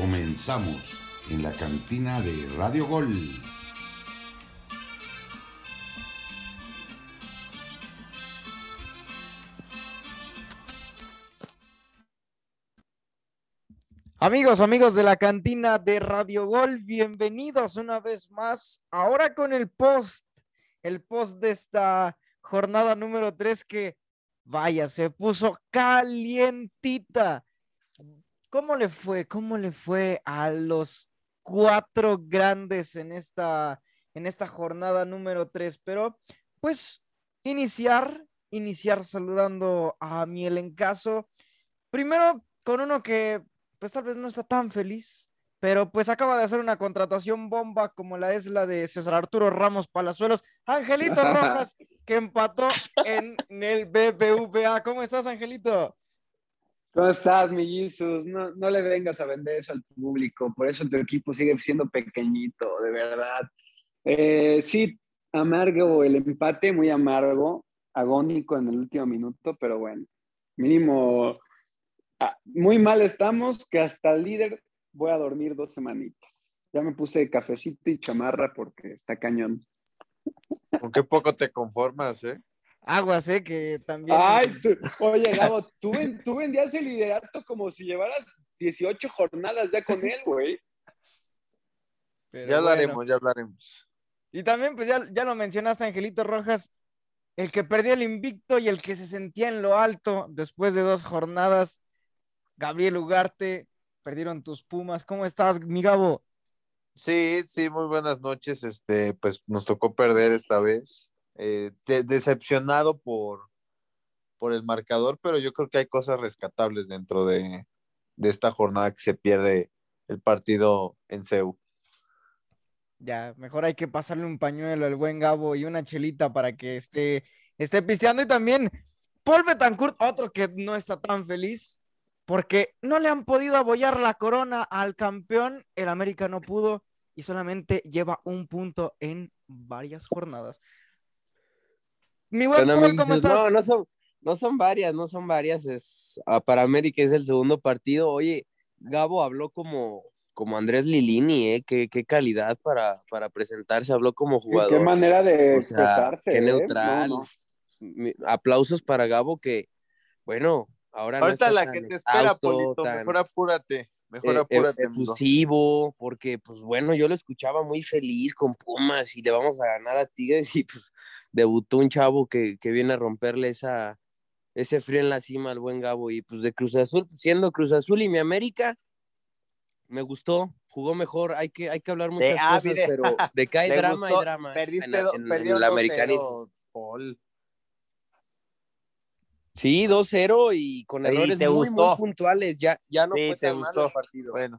Comenzamos en la cantina de Radio Gol. Amigos, amigos de la cantina de Radio Gol, bienvenidos una vez más. Ahora con el post, el post de esta jornada número 3 que, vaya, se puso calientita. ¿Cómo le fue? ¿Cómo le fue a los cuatro grandes en esta, en esta jornada número 3? Pero, pues, iniciar, iniciar saludando a mi elencazo. Primero con uno que pues tal vez no está tan feliz, pero pues acaba de hacer una contratación bomba como la es la de César Arturo Ramos Palazuelos, Angelito Rojas, que empató en el BBVA. ¿Cómo estás, Angelito? ¿Cómo estás, mi? No, no le vengas a vender eso al público, por eso tu equipo sigue siendo pequeñito, de verdad. Eh, sí, amargo el empate, muy amargo, agónico en el último minuto, pero bueno, mínimo Ah, muy mal estamos que hasta el líder voy a dormir dos semanitas. Ya me puse cafecito y chamarra porque está cañón. Con qué poco te conformas, ¿eh? Aguas, ¿eh? Que también. Ay, oye, Gabo, tú, tú vendías el liderato como si llevaras 18 jornadas ya con él, güey. ya hablaremos, ya hablaremos. Y también, pues ya, ya lo mencionaste, Angelito Rojas, el que perdió el invicto y el que se sentía en lo alto después de dos jornadas Gabriel Ugarte, perdieron tus Pumas. ¿Cómo estás, mi Gabo? Sí, sí, muy buenas noches. Este, pues nos tocó perder esta vez. Eh, decepcionado por, por el marcador, pero yo creo que hay cosas rescatables dentro de, esta jornada que se pierde el partido en CEU. Ya, mejor hay que pasarle un pañuelo al buen Gabo y una chelita para que esté, esté pisteando. Y también Paul Betancourt, otro que no está tan feliz, porque no le han podido abollar la corona al campeón, el América no pudo y solamente lleva un punto en varias jornadas. Mi buen ¿cómo estás? No, no son, no son varias, no son varias, es, ah, para América es el segundo partido. Oye, Gabo habló como, como Andrés Lilini, ¿eh? Qué, qué calidad para, para, presentarse, habló como jugador. Qué manera de expresarse. Qué ¿eh? neutral. Aplausos para Gabo que, bueno, Ahorita la que te espera, Polito, mejor apúrate. Mejor eh, efusivo, porque pues bueno, yo lo escuchaba muy feliz con Pumas y le vamos a ganar a Tigres y pues debutó un chavo que, que viene a romperle esa, ese frío en la cima al buen Gabo y pues de Cruz Azul, siendo Cruz Azul y mi América, me gustó, jugó mejor, hay que, hay que hablar muchas ah, cosas, pero de que hay drama, y drama. Perdiste, en, el americanismo. Sí, 2-0 y con errores muy, puntuales. Ya, ya no fue tan malo el partido. Bueno.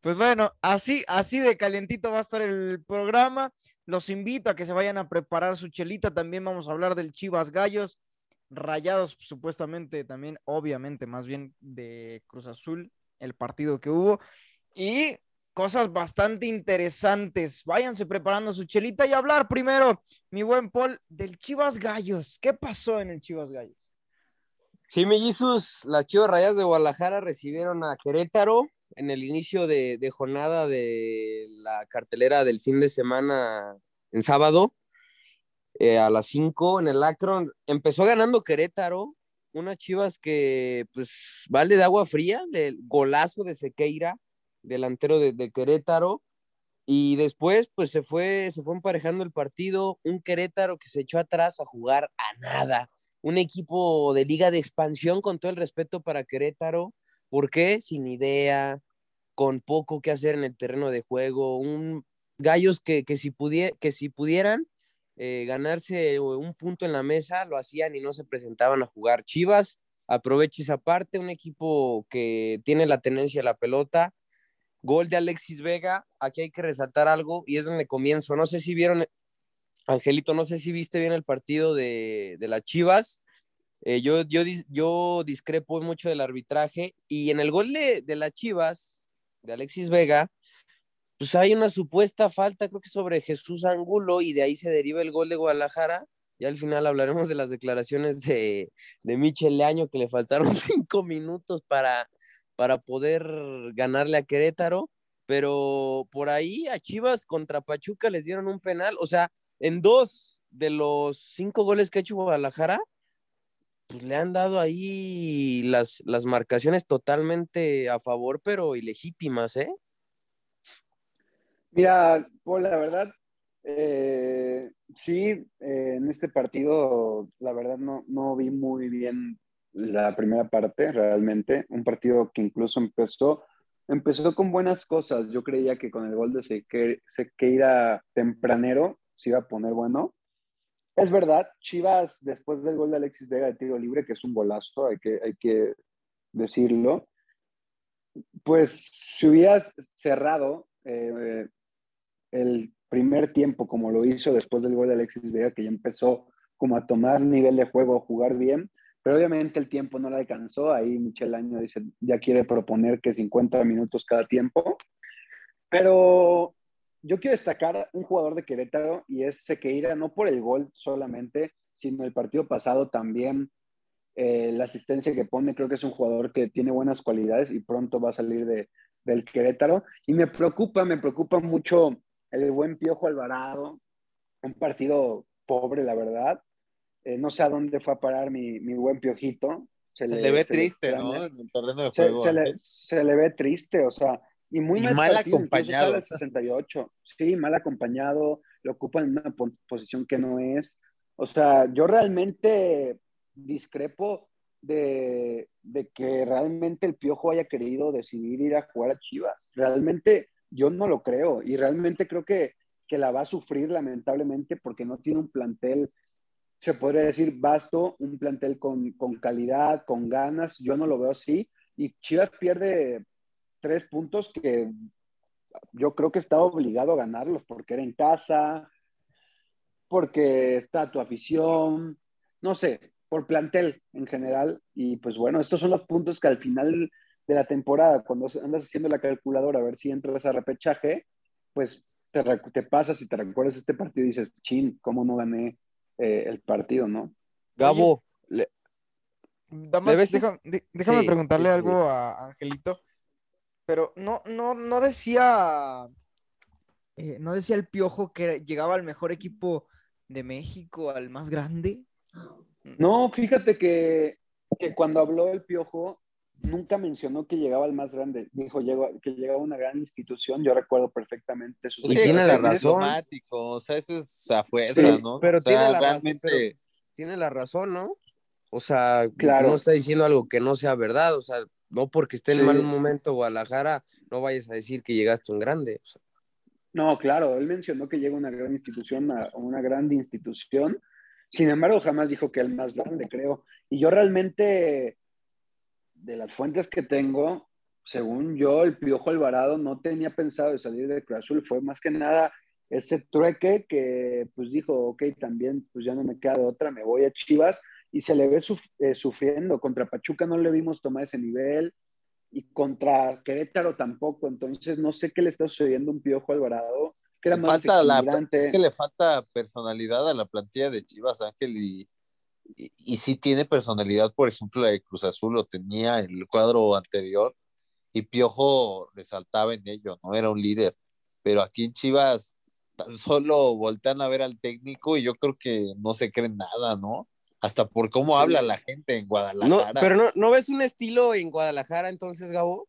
Pues bueno, así, así de calientito va a estar el programa. Los invito a que se vayan a preparar su chelita. También vamos a hablar del Chivas Gallos. Rayados, supuestamente, también, obviamente, más bien de Cruz Azul, el partido que hubo. Y cosas bastante interesantes. Váyanse preparando su chelita y hablar primero, mi buen Paul, del Chivas Gallos. ¿Qué pasó en el Chivas Gallos? Sí, mellizos, las Chivas Rayas de Guadalajara recibieron a Querétaro en el inicio de, jornada de la cartelera del fin de semana en sábado eh, a las 5 en el Akron. Empezó ganando Querétaro, unas Chivas que pues vale de agua fría, del golazo de Sequeira delantero de, Querétaro. Y después, pues se fue, se fue emparejando el partido. Un Querétaro que se echó atrás a jugar a nada. Un equipo de liga de expansión, con todo el respeto para Querétaro. ¿Por qué? Sin idea, con poco que hacer en el terreno de juego. Un gallos que, que, si, que si pudieran eh, ganarse un punto en la mesa, lo hacían y no se presentaban a jugar. Chivas, aprovecha esa parte, un equipo que tiene la tenencia a la pelota, Gol de Alexis Vega, aquí hay que resaltar algo y es donde comienzo. No sé si vieron, Angelito, no sé si viste bien el partido de, de las Chivas. Eh, yo, yo, yo discrepo mucho del arbitraje y en el gol de, de las Chivas, de Alexis Vega, pues hay una supuesta falta, creo que sobre Jesús Angulo y de ahí se deriva el gol de Guadalajara. Y al final hablaremos de las declaraciones de, de Michel Leaño que le faltaron cinco minutos para, para poder ganarle a Querétaro, pero por ahí a Chivas contra Pachuca les dieron un penal, o sea, en dos de los cinco goles que ha hecho Guadalajara, pues le han dado ahí las, las marcaciones totalmente a favor, pero ilegítimas, ¿eh? Mira, la verdad, eh, sí, eh, en este partido, la verdad no, no vi muy bien la primera parte, realmente. Un partido que incluso empezó, empezó con buenas cosas. Yo creía que con el gol de Sequeira tempranero se iba a poner bueno. Es verdad, Chivas, después del gol de Alexis Vega de tiro libre, que es un golazo, hay que, hay que decirlo, pues si hubieras cerrado eh, el primer tiempo como lo hizo después del gol de Alexis Vega, que ya empezó como a tomar nivel de juego, a jugar bien, pero obviamente el tiempo no le alcanzó. Ahí Michel Año dice, ya quiere proponer que 50 minutos cada tiempo. Pero yo quiero destacar un jugador de Querétaro y es Sequeira, no por el gol solamente, sino el partido pasado también. Eh, la asistencia que pone, creo que es un jugador que tiene buenas cualidades y pronto va a salir de, del Querétaro. Y me preocupa, me preocupa mucho el buen Piojo Alvarado, un partido pobre, la verdad. Eh, no sé a dónde fue a parar mi, mi buen Piojito. Se, le, ve triste, ¿no? En el terreno de juego. Se, le, se, le, ve triste, o sea, y muy mal, acompañado. 68. Sí, mal acompañado, lo ocupa en una posición que no es. O sea, yo realmente discrepo de, de, que realmente el Piojo haya querido decidir ir a jugar a Chivas. Realmente yo no lo creo y realmente creo que, que la va a sufrir lamentablemente porque no tiene un plantel, se podría decir, vasto, un plantel con, con calidad, con ganas. Yo no lo veo así y Chivas pierde tres puntos que yo creo que está obligado a ganarlos porque era en casa, porque está tu afición, no sé, por plantel en general. Y pues bueno, estos son los puntos que al final de la temporada, cuando andas haciendo la calculadora a ver si entras a repechaje, pues te, te pasas y te recuerdas este partido y dices, chin, ¿cómo no gané eh, el partido, no? Gabo, déjame, preguntarle algo a Angelito, pero no, no, no decía, eh, no decía el Piojo que llegaba al mejor equipo de México, al más grande. No, fíjate que, que cuando habló el Piojo, nunca mencionó que llegaba al más grande. Dijo que llegaba a una gran institución. Yo recuerdo perfectamente su Y tiene la razón. O sea, eso es a fuerza, ¿no? Pero, tiene la razón, tiene la razón, ¿no? O sea, claro. no está diciendo algo que no sea verdad. O sea, no porque esté en mal momento Guadalajara, no vayas a decir que llegaste a un grande. No, claro, él mencionó que llega a una gran institución, a una grande institución. Sin embargo, jamás dijo que el más grande, creo. Y yo realmente de las fuentes que tengo, según yo, el Piojo Alvarado no tenía pensado de salir de Cruz Azul, fue más que nada ese trueque que pues dijo, ok, también pues ya no me queda de otra, me voy a Chivas y se le ve eh, sufriendo. Contra Pachuca no le vimos tomar ese nivel y contra Querétaro tampoco, entonces no sé qué le está sucediendo a un Piojo Alvarado. Que era más falta la, es que le falta personalidad a la plantilla de Chivas, Ángel, y, y, sí tiene personalidad, por ejemplo, la de Cruz Azul lo tenía en el cuadro anterior y Piojo resaltaba en ello, ¿no? Era un líder. Pero aquí en Chivas tan solo voltean a ver al técnico y yo creo que no se creen nada, ¿no? Hasta por cómo habla la gente en Guadalajara. No, pero no, no ves un estilo en Guadalajara entonces, Gabo?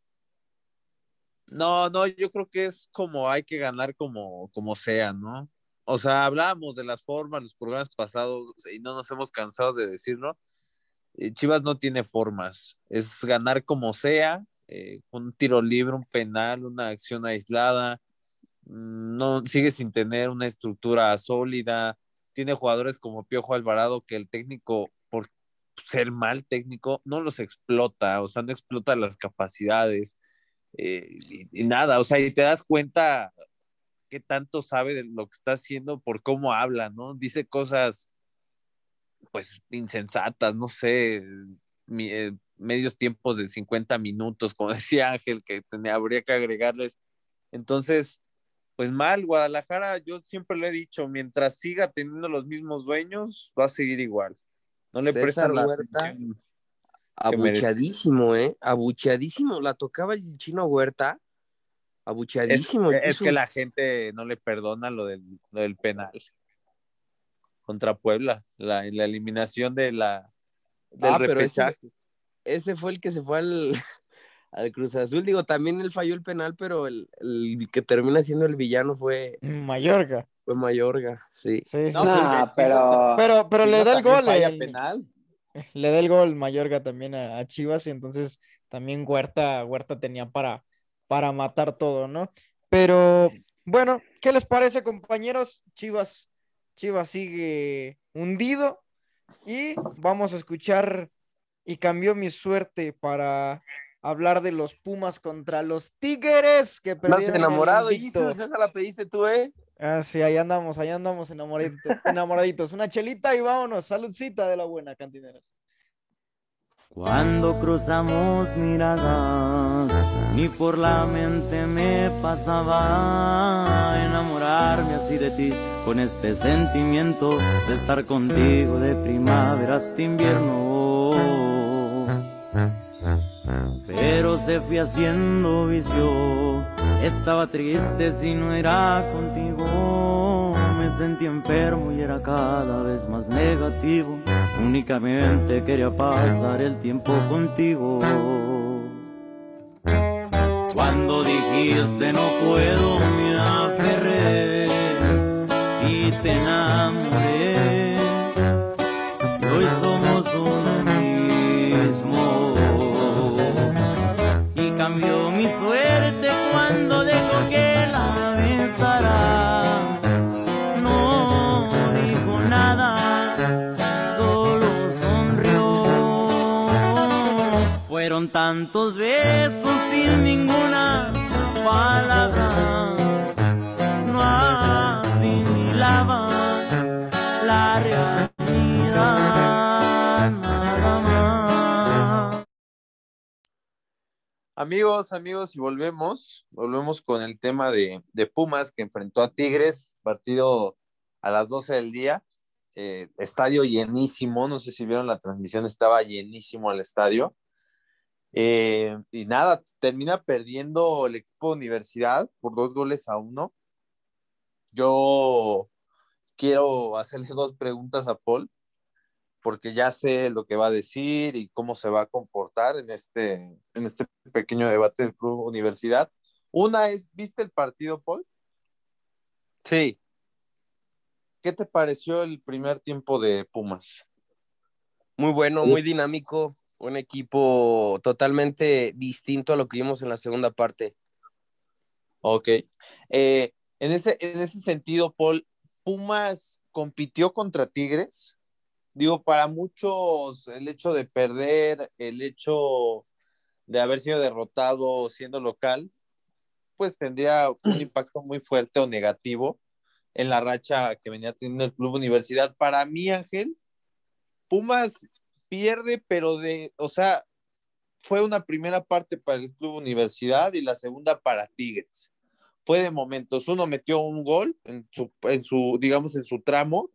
No, no, yo creo que es como hay que ganar como, como sea, ¿no? O sea, hablábamos de las formas, los programas pasados, y no nos hemos cansado de decirlo. Eh, Chivas no tiene formas, es ganar como sea, eh, un tiro libre, un penal, una acción aislada, mm, no sigue sin tener una estructura sólida, tiene jugadores como Piojo Alvarado que el técnico, por ser mal técnico, no los explota, o sea, no explota las capacidades eh, y, y, nada, o sea, y te das cuenta qué tanto sabe de lo que está haciendo por cómo habla, ¿no? Dice cosas, pues, insensatas, no sé, eh, medios tiempos de 50 minutos, como decía Ángel, que tenía, habría que agregarles. Entonces, pues mal, Guadalajara, yo siempre le he dicho, mientras siga teniendo los mismos dueños, va a seguir igual. No le prestan la atención. Abucheadísimo, ¿eh? Abucheadísimo. La tocaba el chino Huerta. Abucheadísimo. Es, es que la gente no le perdona lo del, lo del penal contra Puebla, la, la eliminación de la del Ah, pero ese- repechaje. Ese fue el que se fue al, al Cruz Azul. Digo, también él falló el penal, pero el, el que termina siendo el villano fue, Mallorca. fue Mayorga, sí. Sí, sí, No, pero- Pero, pero le da el gol. falla el- penal. le da el gol Mayorga también a, a Chivas y entonces también Huerta, Huerta tenía para, para matar todo, ¿no? Pero bueno, ¿qué les parece, compañeros? Chivas, Chivas sigue hundido y vamos a escuchar y cambió mi suerte para hablar de los Pumas contra los Tigres que perdieron enamorado, esa la pediste tú, ¿eh? Ah, sí, ahí andamos, ahí andamos enamoraditos, enamoraditos. Una chelita y vámonos, saludcita de la buena, cantineros. Cuando cruzamos miradas, ni por la mente me pasaba enamorarme así de ti, con este sentimiento de estar contigo de primavera hasta invierno. Pero se fue haciendo vicio, estaba triste si no era contigo. Me sentí enfermo y era cada vez más negativo. Únicamente quería pasar el tiempo contigo. Cuando dijiste no puedo me aferré y te enamoré. Hoy somos uno mismo. Y cambió mi suerte cuando dejó que la besara. No dijo nada, solo sonrió. Fueron tantos besos ninguna palabra. No asimilaba la realidad. Amigos, amigos, y volvemos, volvemos con el tema de, de Pumas que enfrentó a Tigres, partido a las 12 del día, eh, estadio llenísimo, no sé si vieron la transmisión, estaba llenísimo el estadio. Eh, y nada, termina perdiendo el equipo de universidad por dos goles a uno. Yo quiero hacerle dos preguntas a Paul, porque ya sé lo que va a decir y cómo se va a comportar en este, en este pequeño debate del Club Universidad. Una es, ¿viste el partido, Paul? Sí, ¿Qué te pareció el primer tiempo de Pumas? muy bueno, muy dinámico, un equipo totalmente distinto a lo que vimos en la segunda parte. Ok. Eh, en, ese, en ese sentido, Paul, Pumas compitió contra Tigres. Digo, para muchos el hecho de perder, el hecho de haber sido derrotado siendo local, pues tendría un impacto muy fuerte o negativo en la racha que venía teniendo el Club Universidad. Para mí, Ángel, Pumas pierde, pero de, o sea, fue una primera parte para el Club Universidad y la segunda para Tigres. Fue de momentos. Uno metió un gol en su, en su, digamos, en su tramo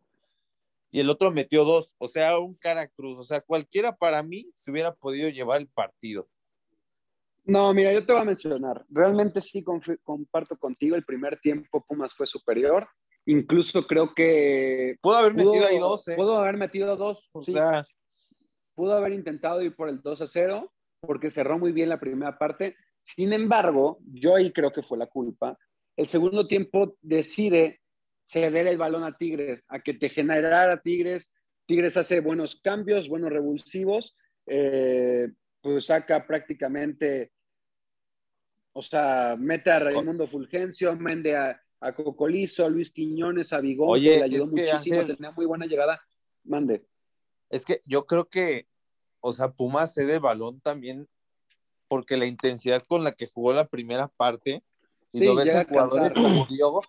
y el otro metió dos. O sea, un cara cruz. O sea, cualquiera para mí se hubiera podido llevar el partido. No, mira, yo te voy a mencionar. Realmente sí comparto contigo. El primer tiempo Pumas fue superior. Incluso creo que. Pudo haber pudo- metido ahí dos, ¿eh? Pudo haber metido dos. O sí. sea, pudo haber intentado ir por el 2 a 0 porque cerró muy bien la primera parte. Sin embargo, yo ahí creo que fue la culpa. El segundo tiempo decide ceder el balón a Tigres, a que te generara Tigres. Tigres hace buenos cambios, buenos revulsivos, eh, pues saca prácticamente, o sea, mete a Raimundo Fulgencio, mende a, a Cocolizo, a Luis Quiñones, a Bigón, Oye, que le ayudó que, muchísimo, Ángel- tenía muy buena llegada. Mande. es que yo creo que, o sea, Pumas cede balón también porque la intensidad con la que jugó la primera parte y Sí, lo ves en a jugadores como Diogo,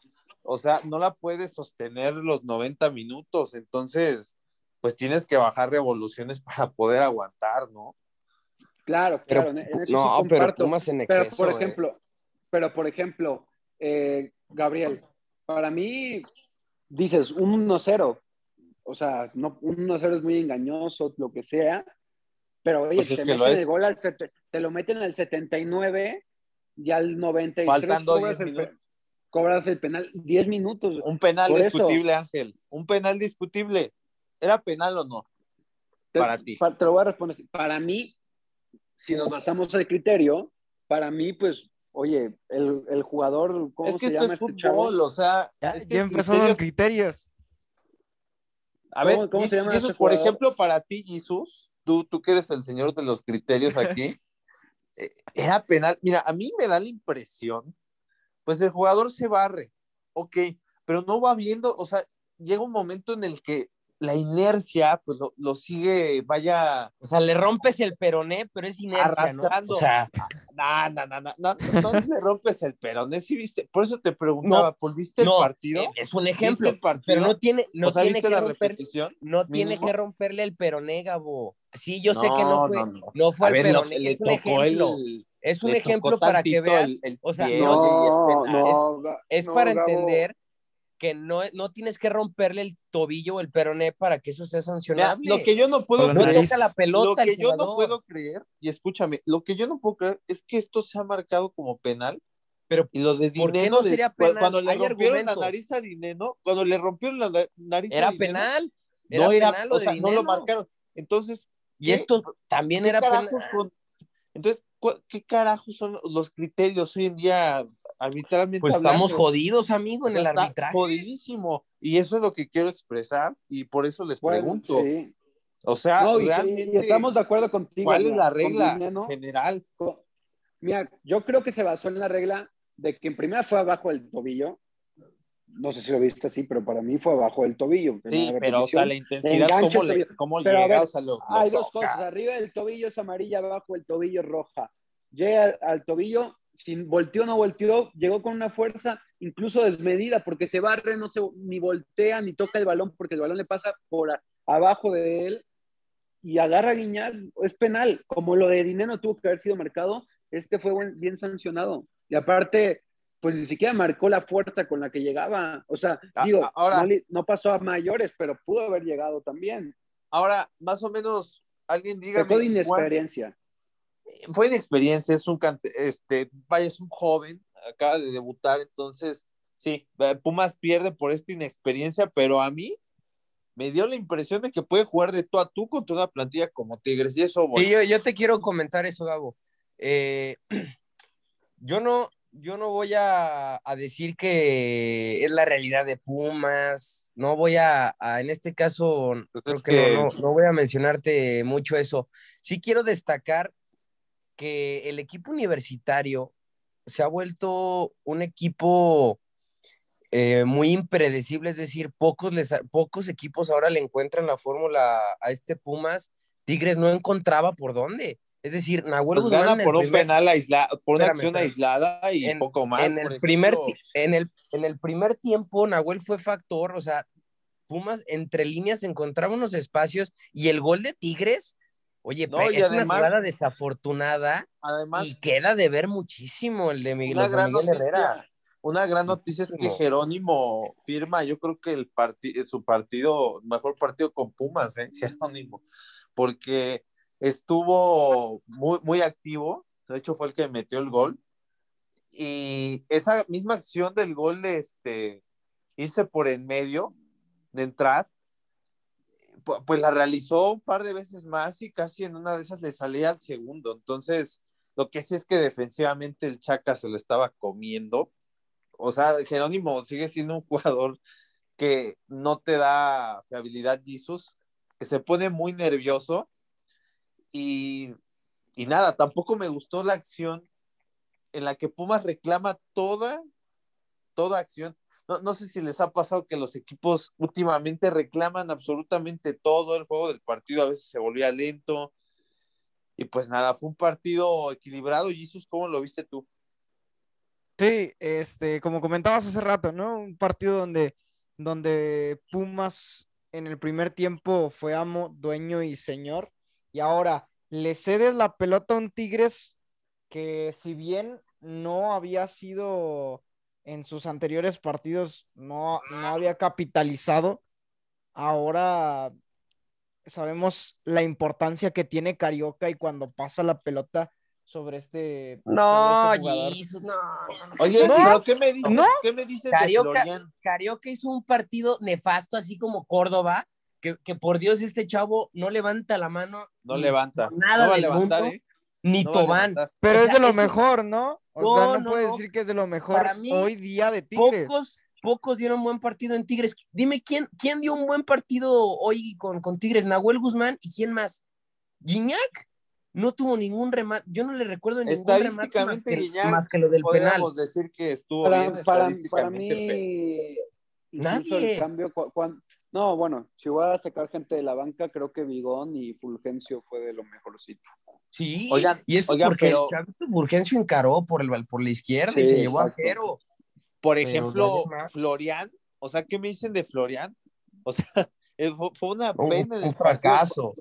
o sea, no la puedes sostener los 90 minutos, entonces, pues tienes que bajar revoluciones para poder aguantar, ¿no? Claro, Pero, claro, en- en eso sí no, pero. Pumas en Pero exceso. por eh. ejemplo, pero por ejemplo, eh, Gabriel, para mí dices un 1-0, o sea, no, un 1-0 es muy engañoso, lo que sea, Pero oye, Pues es te, meten el gol al te lo meten al 79 y al 93 Faltando cobras 10 el, pe- minutos. cobras el penal 10 minutos. Un penal Por eso. discutible, Ángel. Un penal discutible. ¿Era penal o no? Te- para ti. pa- Te lo voy a responder. Para mí, si nos basamos al criterio, para mí, pues, oye, el, el jugador, ¿cómo Es que se esto llama es este chavo? fútbol, o sea. Ya, es que ya el empezó criterio- con criterios. A ver, ¿Cómo- cómo se llama Jesus, este por jugador? ejemplo, para ti, Jesús, tú, tú que eres el señor de los criterios aquí, eh, era penal. Mira, a mí me da la impresión, pues el jugador se barre, ok, pero no va viendo, o sea, llega un momento en el que la inercia, pues lo, lo sigue, vaya, O sea, le rompes el peroné, pero es inercia, ¿no? Arrastrando. O sea, no, no, no, no, no, no le rompes el peroné, sí viste, por eso te preguntaba, ¿pues viste no, el partido? eh, es un ejemplo, pero no tiene, no o sea, tiene ¿viste que la romper, repetición? no tiene mínimo? que romperle el peroné, Gabo. Sí, yo sé que no fue, no, no, no. fue A el ver, peroné, le es un tocó ejemplo. el, es un le ejemplo para que veas, el- el o sea, no, es No, no, Ga- es no, para Gabo. entender que no, no tienes que romperle el tobillo o el peroné para que eso sea Mira, sancionable. lo que yo no puedo la no creer, toca la pelota lo que yo no puedo creer, y escúchame, lo que yo no puedo creer es que esto se ha marcado como penal. Pero, y lo de ¿por qué Dineno, no de- penal? cuando le Hay rompieron la argumentos. nariz a Dineno, cuando le rompieron la na- nariz a Era Dineno, penal, era no era, penal lo o de sea, no lo marcaron. Entonces, Y ¿qué- esto también ¿qué era son? Entonces, ¿qué carajos son los criterios hoy en día arbitralmente Pues estamos jodidos, amigo, en el Está arbitraje. Jodidísimo. Y eso es lo que quiero expresar y por eso les Bueno, pregunto. sí. O sea, No, y- y, realmente, estamos de acuerdo contigo. ¿cuál es la regla Dineno, general? con- Mira, yo creo que se basó en la regla de que en primera fue abajo del tobillo. No sé si lo viste así, pero para mí fue abajo del tobillo. Sí, pero o sea, la intensidad, ¿cómo, le, cómo llega? ver, o sea, lo, lo Hay dos cosas. Arriba del tobillo es amarilla, abajo del tobillo es roja. Llega al, al tobillo, sin volteó o no volteó, llegó con una fuerza incluso desmedida, porque se barre, no se, ni voltea, ni toca el balón, porque el balón le pasa por a- abajo de él y agarra a Guiñac, es penal. Como lo de Dineno tuvo que haber sido marcado, este fue buen- bien sancionado. Y aparte, pues ni siquiera marcó la fuerza con la que llegaba. O sea, A- digo, a- ahora- no, pasó a mayores, pero pudo haber llegado también. Ahora, más o menos, alguien dígame. Pecó de ¿cuál- inexperiencia. fue inexperiencia, es un cante, este, vaya, es un joven, acaba de debutar, entonces, sí, eh, Pumas pierde por esta inexperiencia, pero a mí me dio la impresión de que puede jugar de tú a tú contra una plantilla como Tigres, y eso, Sí, bueno, yo, yo te quiero comentar eso, Gabo. Eh, yo no, yo no voy a, a decir que es la realidad de Pumas. No voy a, a- en este caso, Pues creo es que, que- no, no- no voy a mencionarte mucho eso. Sí quiero destacar que el equipo universitario se ha vuelto un equipo eh, muy impredecible, es decir, pocos, les, pocos equipos ahora le encuentran la fórmula a este Pumas. Tigres no encontraba por dónde. Es decir, Nahuel pues Guzmán gana por un primer- penal aislado, por una Espérame, acción aislada y en- poco más. en el, primer, en, el, en el primer tiempo, Nahuel fue factor, o sea, Pumas entre líneas encontraba unos espacios y el gol de Tigres, oye, No, es además- una jugada desafortunada Además, y queda de ver muchísimo el de Miguel, una gran Miguel noticia, Herrera. una gran noticia es que. Jerónimo firma, yo creo que el partido, su partido, mejor partido con Pumas, ¿eh? Jerónimo, porque estuvo muy, muy activo, de hecho fue el que metió el gol, y esa misma acción del gol de este, irse por en medio, de entrar, pu- pues la realizó un par de veces más y casi en una de esas le salía al segundo, entonces lo que sí es que defensivamente el Chaca se lo estaba comiendo. O sea, Jerónimo sigue siendo un jugador que no te da fiabilidad, Jesus, que se pone muy nervioso. Y, y nada, tampoco me gustó la acción en la que Pumas reclama toda, toda acción. No, no sé si les ha pasado que los equipos últimamente reclaman absolutamente todo el juego del partido, a veces se volvía lento, y pues nada, fue un partido equilibrado. Jesus, ¿cómo lo viste tú? Sí, este, como comentabas hace rato, ¿no? Un partido donde, donde Pumas en el primer tiempo fue amo, dueño y señor, y ahora le cedes la pelota a un Tigres que si bien no había sido en sus anteriores partidos, no, no había capitalizado, ahora sabemos la importancia que tiene Carioca y cuando pasa la pelota sobre este. No, sobre este. Jesus, no. Oye, ¿No? pero ¿qué me dices? ¿No? ¿Qué me dices de Carioca, Florian? Carioca hizo un partido nefasto, así como Córdoba, que, que por Dios este chavo no levanta la mano. No levanta. Nada no va a levantar, mundo, ¿eh? ni No Tobán. Pero O es de lo es- mejor, ¿no? O sea, No, no, no, puedes no. decir que es de lo mejor Para mí, hoy día de Tigres. Pocos, pocos dieron buen partido en Tigres. Dime quién, quién dio un buen partido hoy con, con Tigres, Nahuel Guzmán y quién más. Guiñac no tuvo ningún remate. Yo no le recuerdo ningún remate más que, Guiñac, más que lo del penal. Podríamos decir que estuvo Para, bien para, estadísticamente. mí, Nadie. el cambio, cu- cuan- no, bueno, si voy a sacar gente de la banca, creo que Vigón y Fulgencio fue de lo mejorcito. Sí, Oigan, y eso oigan, porque pero- Fulgencio encaró por, el, por la izquierda y se llevó a exacto. Jero. Por Pero ejemplo. Florian, o sea, ¿qué me dicen de Florian? O sea, fue, fue una Un, pena. en un fracaso.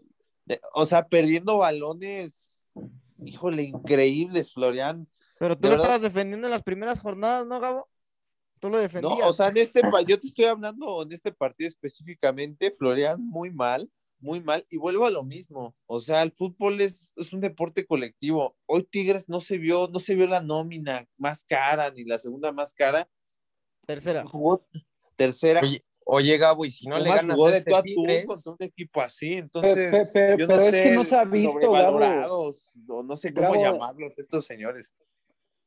O sea, perdiendo balones, híjole, increíbles, Florian. Pero tú de lo verdad- estabas defendiendo en las primeras jornadas, ¿no, Gabo? Tú lo No, defendías. o sea, en este, yo te estoy hablando en este partido específicamente, Florian, muy mal, muy mal, y vuelvo a lo mismo. O sea, el fútbol es, es un deporte colectivo. Hoy Tigres no se vio, no se vio la nómina más cara, ni la segunda más cara. Tercera. Jugó tercera. Oye, oye, Gabo, y si no le ganas de este tú a tú Tigres, contra un equipo así, entonces Pe- pe- yo no pero es sé, que no se ha visto, sobrevalorados, o no sé cómo Gabo- llamarlos estos señores.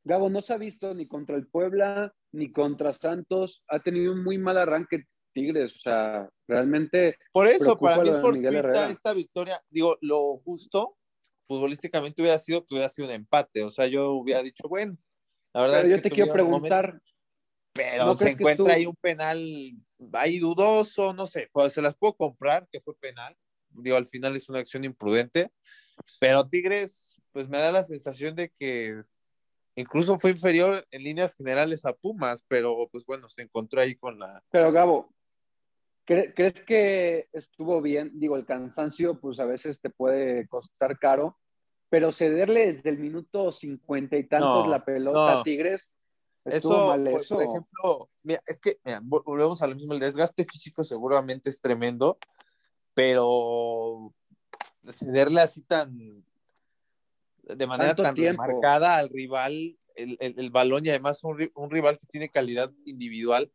Gabo no se ha visto ni contra el Puebla ni contra Santos. Ha tenido un muy mal arranque Tigres. O sea, realmente Por eso, para mí es esta victoria. Digo, lo justo futbolísticamente hubiera sido que hubiera sido un empate. O sea, yo hubiera dicho, bueno, la verdad pero es yo que te quiero preguntar, pero ¿no se encuentra ahí un penal ahí dudoso, no sé, pues se las puedo comprar, que fue penal. Digo, al final es una acción imprudente, pero Tigres, pues me da la sensación de que incluso fue inferior en líneas generales a Pumas, pero pues bueno, se encontró ahí con la... pero Gabo, ¿cre- ¿crees que estuvo bien? Digo, el cansancio pues a veces te puede costar caro, pero cederle desde el minuto cincuenta y tantos No, la pelota no. a Tigres, estuvo Eso, mal eso. por ejemplo, mira, es que mira, volvemos a lo mismo, el desgaste físico seguramente es tremendo, pero cederle así tan de manera tan tiempo. marcada al rival el, el- el balón y además un, un rival que tiene calidad individual,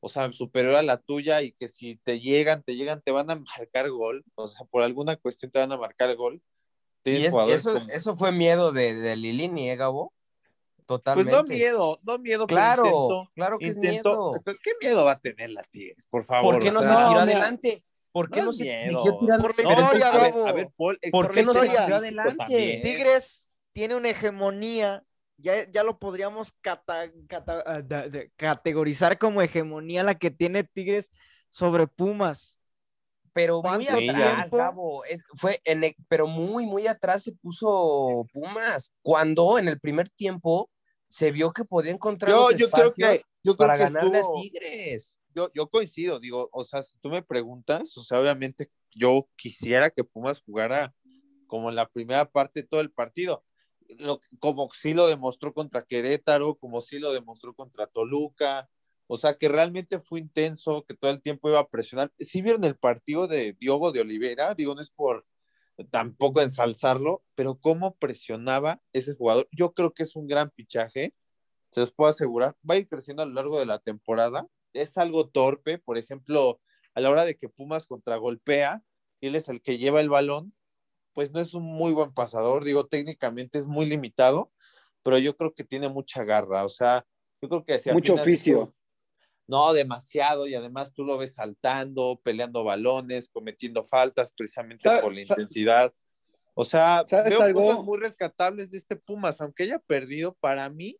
o sea, superior a la tuya y que si te llegan, te llegan, te van a marcar gol, o sea, por alguna cuestión te van a marcar gol. Y es- eso, como- eso fue miedo de, de Lilini, ¿eh, Gabo? Pues Totalmente. no miedo, no miedo, Claro, intentó- claro que es miedo. ¿Qué miedo va a tener la Tigres, por favor? ¿Por qué no sea, se tiró adelante? ¿Por qué no se miedo. siguió tirando? Por la No, historia, a ver, Gabo. a ver, Paul, ¿Por qué no se historia. tiró adelante? también. Tigres tiene una hegemonía, ya, ya lo podríamos cata- cata- ah, de- categorizar como hegemonía la que tiene Tigres sobre Pumas. pero muy ¿Cuánto atrás? Gabo. Es- fue en el- pero muy, muy atrás se puso Pumas. Cuando en el primer tiempo se vio que podía encontrar Yo, los yo creo que, espacios yo creo para que ganarle estuvo- a Tigres. Yo, yo coincido, digo, o sea, si tú me preguntas, o sea, obviamente yo quisiera que Pumas jugara como en la primera parte todo el partido, como sí lo demostró contra Querétaro, como sí lo demostró contra Toluca, o sea, que realmente fue intenso, que todo el tiempo iba a presionar. ¿Sí vieron el partido de Diogo de Olivera? Digo, no es por tampoco ensalzarlo, pero cómo presionaba ese jugador. Yo creo que es un gran fichaje, se los puedo asegurar, va a ir creciendo a lo largo de la temporada. Es algo torpe, por ejemplo, a la hora de que Pumas contragolpea, y él es el que lleva el balón, pues no es un muy buen pasador, digo, técnicamente es muy limitado, pero yo creo que tiene mucha garra, o sea, yo creo que Mucho oficio. No, demasiado, y además tú lo ves saltando, peleando balones, cometiendo faltas precisamente Sa- por la intensidad. O sea, ¿Sabes veo algo? cosas muy rescatables de este Pumas, aunque haya perdido, para mí,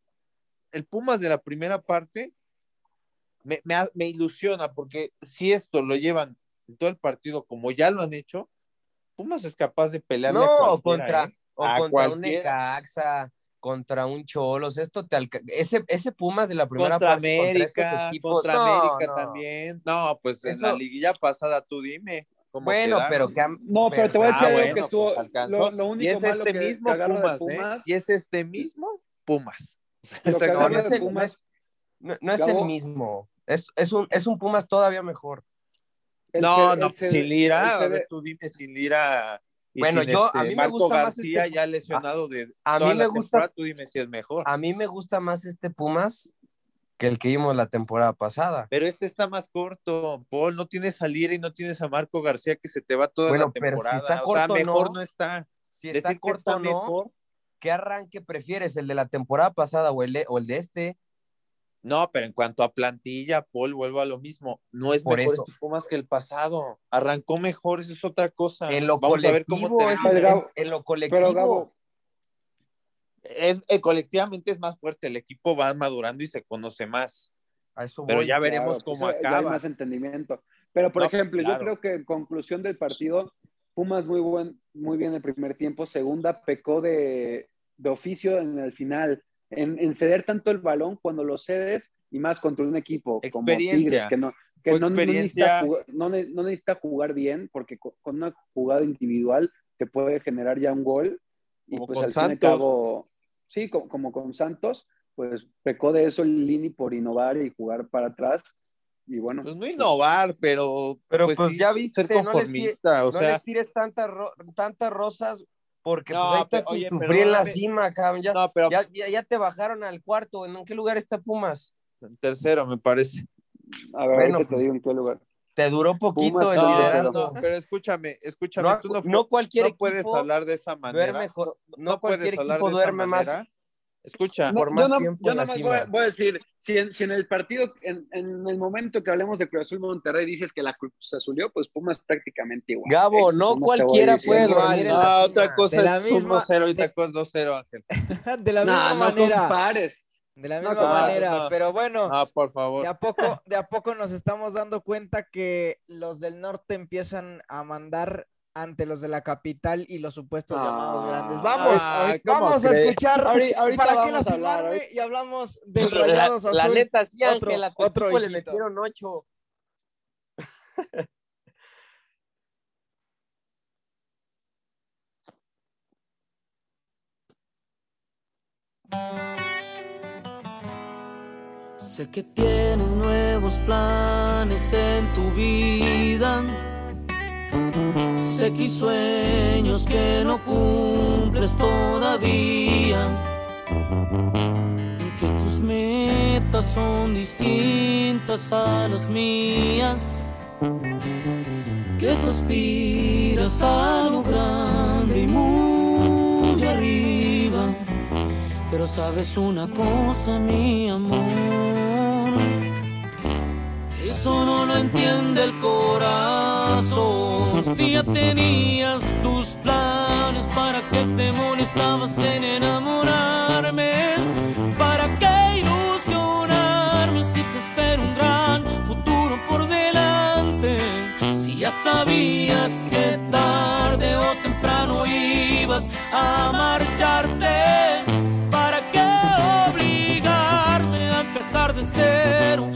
el Pumas de la primera parte me, me, ha- me ilusiona, porque si esto lo llevan en todo el partido como ya lo han hecho, Pumas es capaz de pelearle a No, contra, ¿eh? o A contra un. Necaxa, contra un Cholos, esto te alca- ese, ese Pumas de la primera Contra parte contra América, equipos, contra no, América no. también. No, pues en la liguilla pasada tú dime. cómo Bueno, quedaron. pero que No, pero te voy a decir Ah, algo bueno, que estuvo. pues lo, lo y es malo este que, mismo Pumas, Pumas, ¿eh? Y es este mismo Pumas. No, no es el, no Pumas- es- no- no es el Gabo. mismo. Es, es, un, es un Pumas todavía mejor. el No, C- no, el sin Lira, el a ver, tú dime sin Lira. Y Bueno, sin yo- este a mí me Marco gusta más García este- ya lesionado de a toda mí la me gusta- temporada, tú dime si es mejor. A mí me gusta más este Pumas que el que vimos la temporada pasada. Pero este está más corto, Paul. No tienes a Lira y no tienes a Marco García que se te va toda Bueno, la pero si temporada. está o sea, corto, mejor no. no, está. Si está Decir corto está o no, mejor. ¿qué arranque prefieres? ¿El de la temporada pasada o el de, o el de este? No, pero en cuanto a plantilla, Paul, vuelvo a lo mismo. No es Por mejor eso. este Pumas que el pasado. Arrancó mejor, eso es otra cosa. En lo Vamos a ver cómo colectivo, ese es- es- en lo colectivo. Pero Gabo, es, eh, colectivamente es más fuerte, el equipo va madurando y se conoce más. a eso Pero voy. ya veremos Claro, cómo pues, ya hay acaba. más entendimiento. Pero, por No, pues, ejemplo, claro. yo creo que en conclusión del partido, Pumas muy buen, muy bien el primer tiempo, segunda pecó de, de oficio en el final, en, en ceder tanto el balón cuando lo cedes y más contra un equipo como. Tigres, que no, que no, necesita jugar, no, no necesita jugar bien, porque co- con, una jugada individual te puede generar ya un gol. Y Como pues con al Santos. cabo, sí, co- como, con Santos, pues pecó de eso el Lini por innovar y jugar para atrás. Y bueno, Pues no innovar, pero. Pero, pues, sí, ya viste, ser no les conformista. o no sea, les tires tantas, ro- tantas rosas porque No, pues ahí está pero, tu, oye, tu pero frío en la cima, cabrón. Ya, no, pero ya, ya, ya te bajaron al cuarto. ¿En qué lugar está Pumas? tercero, me parece. a ver, Bueno, te pues, digo en qué lugar. Te duró poquito Pumas, el no, No, liderato. no, pero escúchame, escúchame. No, tú no, no cualquier no equipo puedes hablar de esa manera. duerme mejor. No, no cualquier puedes hablar equipo de esa duerme más. Escucha, por No, más yo no- tiempo yo nada más voy, a- cima. voy a decir, si en, si en el partido, en, en el momento que hablemos de Cruz Azul Monterrey dices que la Cruz Azulió, pues Pumas prácticamente igual. Gabo, ¿eh? no cualquiera puede dormir la Ah, otra cosa De es misma- 1-0 y otra cosa es 2-0, Ángel. De la No, misma no manera. compares. De la No, misma no, manera. no. Pero bueno, Ah, por favor. de a poco, de a poco nos estamos dando cuenta que los del norte empiezan a mandar ante los de la capital y los supuestos Ah. llamados grandes. Vamos, Ah, ¿cómo vamos a crees? escuchar Ahori- ahorita para qué vamos lastimarme y hablamos del La, Rayados la Azul. neta, sí, otro- Ángel, a tu otro le metieron ocho. Sé que tienes nuevos planes en tu vida. Sé que sueños que no cumples todavía. Y que tus metas son distintas a las mías. Que tú aspiras a lo grande y muy arriba. Pero sabes una cosa, mi amor. Eso no lo entiende el corazón. Si ya tenías tus planes, ¿para qué te molestabas en enamorarme? ¿Para qué ilusionarme si te espera un gran futuro por delante? Si ya sabías que tarde o temprano ibas a marcharte. ¿Para qué obligarme a empezar de cero,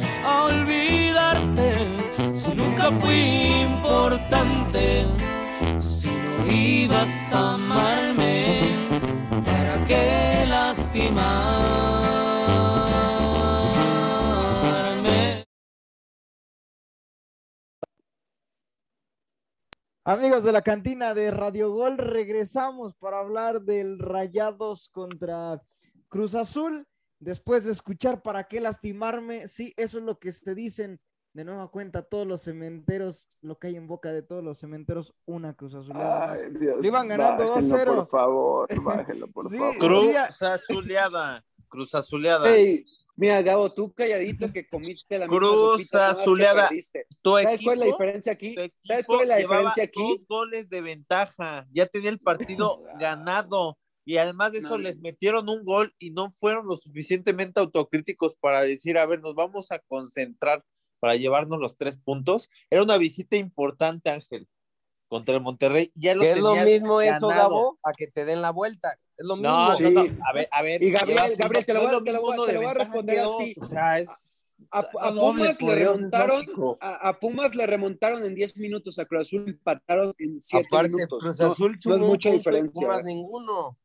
fui importante, si no ibas a amarme, ¿para qué lastimarme? Amigos de la cantina de Radio Gol, regresamos para hablar del Rayados contra Cruz Azul. Después de escuchar para qué lastimarme, sí, eso es lo que se dicen de nueva cuenta todos los cementeros, lo que hay en boca de todos los cementeros, una Cruz Azul. Ay, Dios, Le iban ganando bájenlo, 2-0. Por favor, bájenlo, por Sí, favor. Cruz Azuleada. Cruz Azuleada. Hey, mira, Gabo, tú calladito que comiste la Cruz azuleada. Tu ¿Sabes cuál es la equipo- diferencia aquí? tu ¿Sabes equipo cuál es la diferencia aquí? Dos goles de ventaja. Ya tenía el partido ganado. Y además de eso No, les metieron un gol y no fueron lo suficientemente autocríticos para decir, a ver, nos vamos a concentrar para llevarnos los tres puntos. Era una visita importante, Ángel, contra el Monterrey. Ya lo es lo mismo eso. Gabo, a que te den la vuelta. Es lo mismo. No, Sí. no, no. A ver, a ver. Y Gabriel, llevas Gabriel, te lo no voy te lo voy a- te lo voy responder así. O sea, es. A, no, Pumas le remontaron, a, a Pumas le remontaron en 10 minutos, a Cruz Azul empataron en 7 Aparte, minutos. Cruz No, Azul no es un mucha diferencia. Pumas ninguno.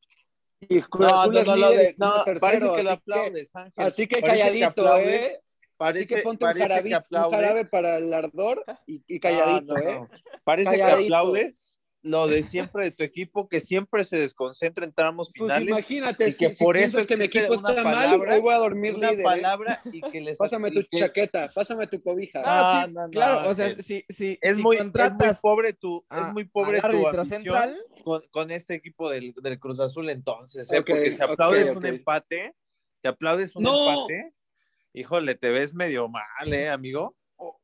Y Cruz No, Azul no, es no, lo líder de- no, tercero, parece que lo así aplaudes, Ángel. Así que Parece que calladito, aplaudes, ¿eh? Parece, Así que ponte un, que un para el ardor y, y calladito, Ah, no, ¿eh? no. Parece que Calladito. aplaudes lo de siempre de tu equipo, que siempre se desconcentra en tramos Pues finales. imagínate, y si, que si por piensas eso que mi equipo una está mal, palabra- hoy voy a dormir una líder. ¿eh? palabra y que les Pásame tu que- chaqueta, pásame tu cobija. No, Ah, sí, no, no, claro, o sea, si, si, Es si muy, es muy pobre tu, es muy pobre tu ambición central, con, con este equipo del, del Cruz Azul entonces, ¿eh? Ok, porque si aplaudes ok. un empate, si aplaudes un No. empate, híjole, te ves medio mal, ¿eh, amigo?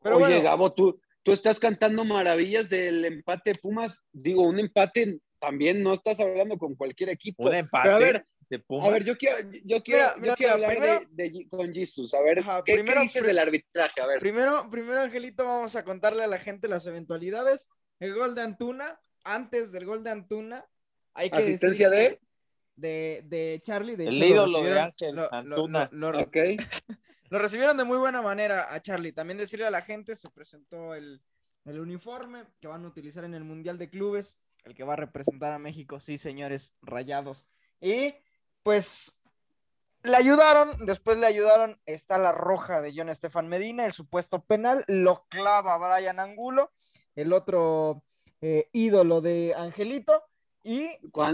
Pero Oye, bueno. Gabo, tú, tú estás cantando maravillas del empate Pumas. Digo, un empate también no estás hablando con cualquier equipo. Un empate Pero a ver, de Pumas. a ver, yo quiero, yo quiero, Mira, yo quiero hablar primero- de, de- con Jesus. A ver, Ajá, ¿qué, qué primero- dices del arbitraje? A ver. Primero, primero, Angelito, vamos a contarle a la gente las eventualidades. El gol de Antuna, antes del gol de Antuna, hay que Asistencia decir de. de, de Charlie. De El ídolo de Ángel lo- lo- Antuna. lo- lo- Ok. lo recibieron de muy buena manera a Charlie. También decirle a la gente, se presentó el, el uniforme que van a utilizar en el Mundial de Clubes, el que va a representar a México, sí, señores, rayados. Y pues le ayudaron, después le ayudaron, está la roja de John Estefan Medina, el supuesto penal, lo clava Brian Angulo, el otro eh, ídolo de Angelito, y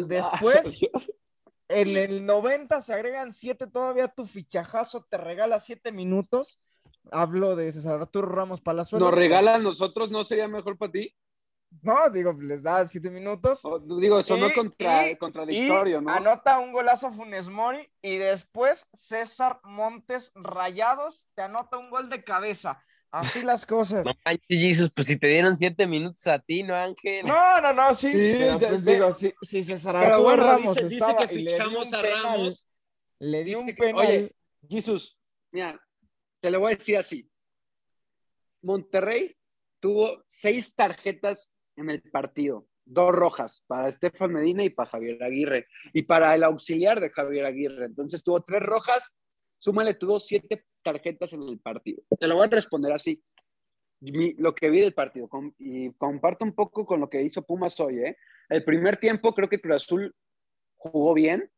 después en el 90 se agregan 7, todavía tu fichajazo te regala 7 minutos. Hablo de César Arturo Ramos Palazuelos. ¿Nos regala a nosotros? ¿No sería mejor para ti? No, digo, les da 7 minutos. O, digo, eso no es contra- y- contradictorio, y ¿no? Anota un golazo Funes Mori y después César Montes Rayados te anota un gol de cabeza. Así las cosas. No manches, Jesus, pues si te dieron siete minutos a ti, ¿no, Ángel? No, no, no, sí. Sí, pero, pues, de- digo, si, si César Pero Arturo bueno, Ramos dice, dice estaba que fichamos a penal, Ramos. le Dice un que- penal. Oye, Jesús, mira, te lo voy a decir así. Monterrey tuvo seis tarjetas en el partido, dos rojas para Estefan Medina y para Javier Aguirre, y para el auxiliar de Javier Aguirre. Entonces tuvo tres rojas, súmale, tuvo siete tarjetas en el partido. Te lo voy a responder así. Mi- lo que vi del partido, y comparto un poco con lo que hizo Pumas hoy. ¿eh? El primer tiempo creo que Cruz Azul jugó bien,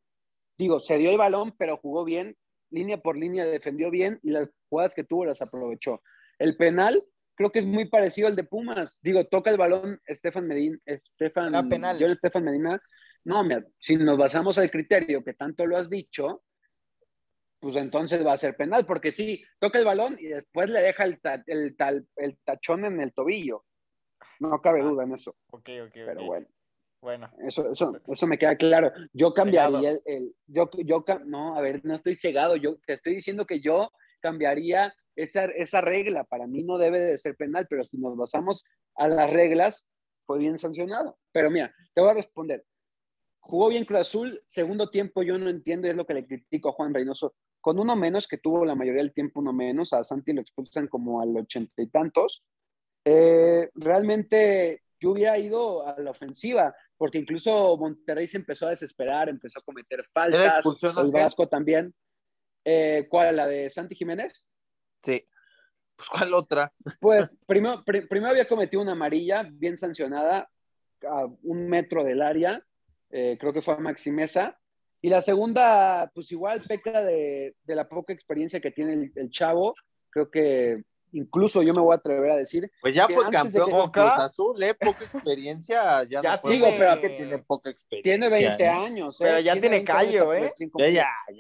digo, se dio el balón, pero jugó bien, línea por línea defendió bien y las jugadas que tuvo las aprovechó. El penal creo que es muy parecido al de Pumas. Digo, toca el balón Estefan Medina, Estefan, Era penal. John Estefan Medina. No, mira, si nos basamos al criterio que tanto lo has dicho, pues entonces va a ser penal, porque sí, toca el balón y después le deja el, ta- el, tal- el tachón en el tobillo. No cabe duda en eso, Ok, ok, pero ok. bueno. Bueno. Eso, eso, eso me queda claro. Yo cambiaría el, el- yo, yo, no, a ver, no estoy cegado. Yo te estoy diciendo que yo cambiaría esa, esa regla. Para mí no debe de ser penal, pero si nos basamos a las reglas, fue bien sancionado. Pero mira, te voy a responder. Jugó bien Cruz Azul, segundo tiempo yo no entiendo, es lo que le critico a Juan Reynoso. Con uno menos, que tuvo la mayoría del tiempo uno menos, a Santi lo expulsan como al ochenta y tantos. Eh, realmente yo hubiera ido a la ofensiva, porque incluso Monterrey se empezó a desesperar, empezó a cometer ¿Era faltas, el? Vasco también. Eh, ¿Cuál? ¿La de Santi Jiménez? Sí. Pues, ¿cuál otra? Pues primero, pri- primero había cometido una amarilla bien sancionada a un metro del área, eh, creo que fue a Maxi Mesa. Y la segunda, pues igual peca de, la poca experiencia que tiene el chavo. Creo que incluso yo me voy a atrever a decir, Pues ya fue campeón con Boca- Cruz Azul, ¿eh? Poca experiencia. Ya, Ya no tiene- decir pero- que tiene poca experiencia. tiene 20 ¿eh? años. ¿eh? Pero ya tiene 20 años callo, ¿eh? Ya, ya, ya.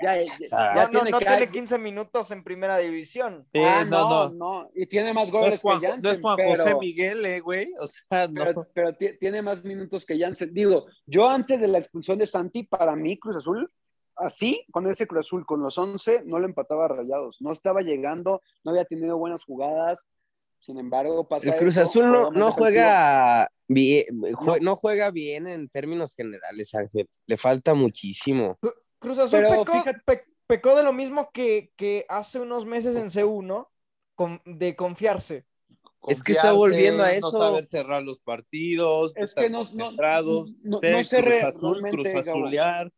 Ya, ya ya- está. No, ya no, tiene no callo. tiene 15 minutos en primera división. Sí, Ah, no, no. no, Y tiene más No goles es Juan, que no Jansen, es Juan pero... José Miguel, eh, güey. O sea, no. pero, pero ti- tiene más minutos que Jansen. Digo, yo antes de la expulsión de Santi, para mí Cruz Azul, así, con ese Cruz Azul, con los 11, no lo empataba a rayados. No estaba llegando, no había tenido buenas jugadas. Sin embargo, pasa El Cruz eso, Azul no, juega no bien, jue- no juega bien en términos generales, Ángel. Le falta muchísimo. Cruz Azul Pero pecó, fíjate- pe- pecó de lo mismo que, que hace unos meses en C1, con- de confiarse. Es que está volviendo a No eso. saber cerrar los partidos, no Es estar que no- no- concentrados, no- ser no sé re- Cruz Azul, Cruz Gabo. Azulear.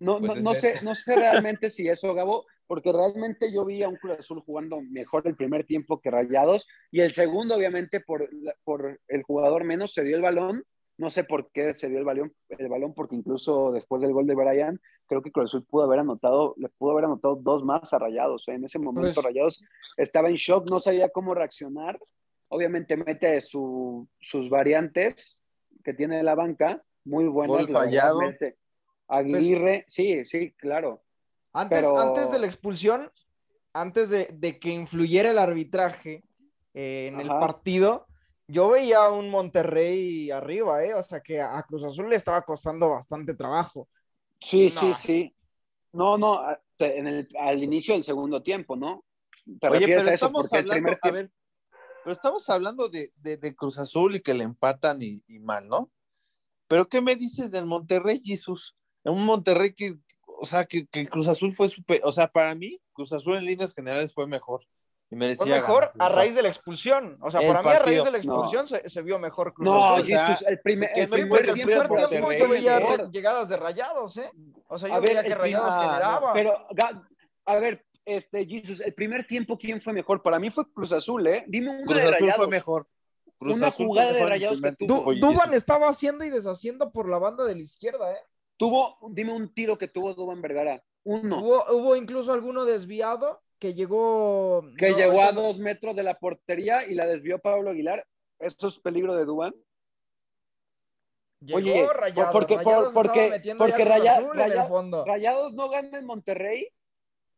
No, Pues no, no sé, no sé realmente si eso, Gabo, porque realmente yo vi a un Cruz Azul jugando mejor el primer tiempo que Rayados y el segundo, obviamente, por, la- por el jugador menos, se dio el balón No sé por qué se dio el balón, el balón, porque incluso después del gol de Brian, creo que Cruz Azul pudo haber anotado, le pudo haber anotado dos más a Rayados. ¿eh? En ese momento Pues- Rayados estaba en shock, no sabía cómo reaccionar. Obviamente mete su- sus variantes que tiene la banca, muy buenas. Gol fallado. Aguirre, sí, sí, claro. Antes, Pero- antes de la expulsión, antes de, de que influyera el arbitraje eh, en el partido, yo veía un Monterrey arriba, ¿eh? O sea que a Cruz Azul le estaba costando bastante trabajo. Sí, No. sí, sí. No, no, en el- al inicio del segundo tiempo, ¿no? ¿Te Oye, pero a eso? estamos hablando, a ver, pero estamos hablando de, de- de Cruz Azul y que le empatan y, y mal, ¿no? Pero ¿qué me dices del Monterrey, Jesús? Un Monterrey que, o sea, que, que Cruz Azul fue super, o sea, para mí, Cruz Azul en líneas generales fue mejor. Y merecía Fue mejor ganar, a raíz de la expulsión. O sea, El para mí a raíz partido. de la expulsión se, se vio mejor Cruz No, Azul. o sea, Jesús, el primer, ¿por qué el no primer el primer Monterrey tiempo yo veía mejor. llegadas de rayados, ¿eh? O sea, yo A ver, veía el que rayados primer- generaba. Pero, a ver, este, Jesus, el primer tiempo, ¿quién fue mejor? Para mí fue Cruz Azul, ¿eh? Dime una Cruz de Azul Rayados. fue mejor. Cruz Una Azul jugada de Rayados que tiempo, Duban estaba haciendo y deshaciendo por la banda de la izquierda, ¿eh? Tuvo, dime un tiro que tuvo Duban Vergara. Uno. Hubo, hubo incluso alguno desviado que llegó. que no, llegó a dos metros de la portería y la desvió Pablo Aguilar. Eso es peligro de Duban. Llegó Oye, Rayados, porque- Rayados por- porque- porque Raya- Raya-. Rayados no gana en Monterrey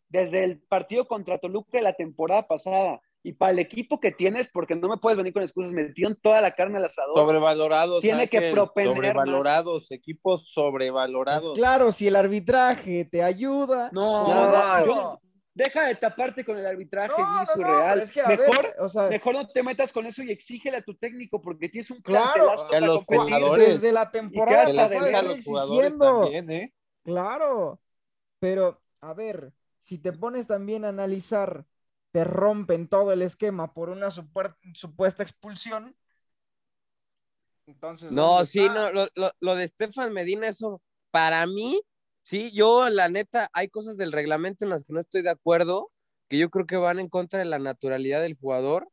desde el partido contra Toluca de la temporada pasada. Y para el equipo que tienes, porque no me puedes venir con excusas, metieron toda la carne al asador. Sobrevalorados. Tiene que proponer Sobrevalorados, equipos sobrevalorados. Pues claro, si el arbitraje te ayuda. No, No, no, deja de taparte con el arbitraje No, y es que, a mejor, ver, o sea, mejor no te metas con eso y exígele a tu técnico porque tienes un Claro, para los jugadores- desde la Y temporada que Que hasta les de a los jugadores también, ¿eh? Claro, pero a ver, si te pones también a analizar, te rompen todo el esquema por una supuesta expulsión. Entonces, No, ¿dónde sí, está? no, lo, lo, lo de Estefan Medina, eso para mí, sí, yo la neta, hay cosas del reglamento en las que no estoy de acuerdo, que yo creo que van en contra de la naturalidad del jugador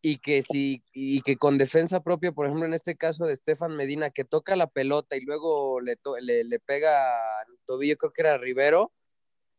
y que si, y que con defensa propia, por ejemplo, en este caso de Estefan Medina, que toca la pelota y luego le, to- le, le pega al tobillo, creo que era Rivero,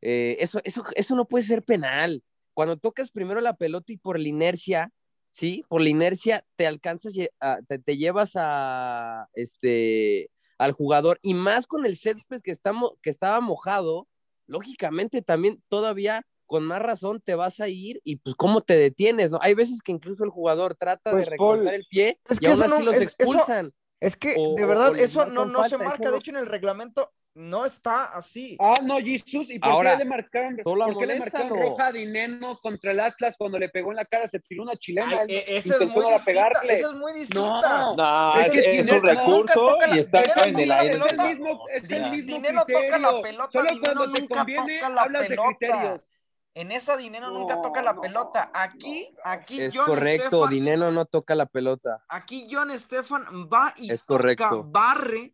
eh, eso, eso, eso no puede ser penal. Cuando tocas primero la pelota y por la inercia, ¿sí? Por la inercia te alcanzas, a- te, te llevas a, este, al jugador y más con el césped que, estamos, que estaba mojado, lógicamente también todavía con más razón te vas a ir y pues cómo te detienes, ¿no? Hay veces que incluso el jugador trata Pues, de recortar Paul, el pie es y que aún así no- los es- eso- expulsan. Es que O- de verdad eso no, no se marca, de hecho en el reglamento no está así. Ah, no, Jesus, ¿y por Ahora, qué le marcaron, solo por qué le marcaron roja a Dineno contra el Atlas cuando le pegó en la cara? Se tiró una chilena. Ay, e- esa es muy distinta, pegarle. esa es muy distinta. No, No, Es es, que es Dinero un recurso y está Dinero en el aire. Es el pelota. mismo, es Dinero el mismo toca criterio. la pelota, Solo Dinero cuando te nunca conviene toca la hablas de pelota. criterios. En esa dinero nunca toca la no. pelota. Aquí, aquí Es John correcto, Estefan- Dineno no toca la pelota. Aquí John Stefan va y Es toca, correcto. barre,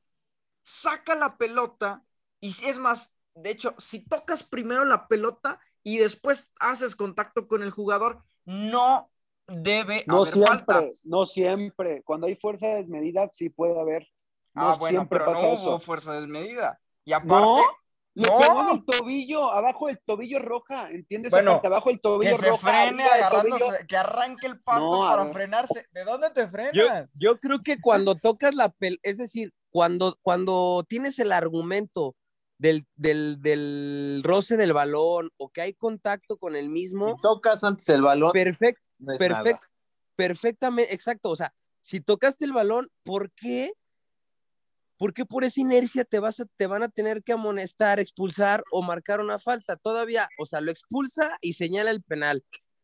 saca la pelota y si es más, de hecho, si tocas primero la pelota y después haces contacto con el jugador, no debe No haber siempre, falta. no siempre. Cuando hay fuerza desmedida, sí puede haber. No ah, bueno, siempre pero pasa no eso. hubo fuerza desmedida. Y aparte, No, le no. pegó en el tobillo, abajo del tobillo roja, ¿entiendes? Bueno, abajo del que tobillo se roja. frene agarrándose, tobillo. que arranque el pasto No, para frenarse. ¿De dónde te Yo, frenas? yo creo que cuando tocas la pelota, es decir, cuando, cuando tienes el argumento del, del, del roce del balón o que hay contacto con el mismo, Si tocas antes el balón, perfecto, no perfect, perfectamente, exacto. O sea, si tocaste el balón, ¿por qué? ¿Por qué por esa inercia te, vas a, te van a tener que amonestar, expulsar o marcar una falta? Todavía, o sea, lo expulsa y señala el penal.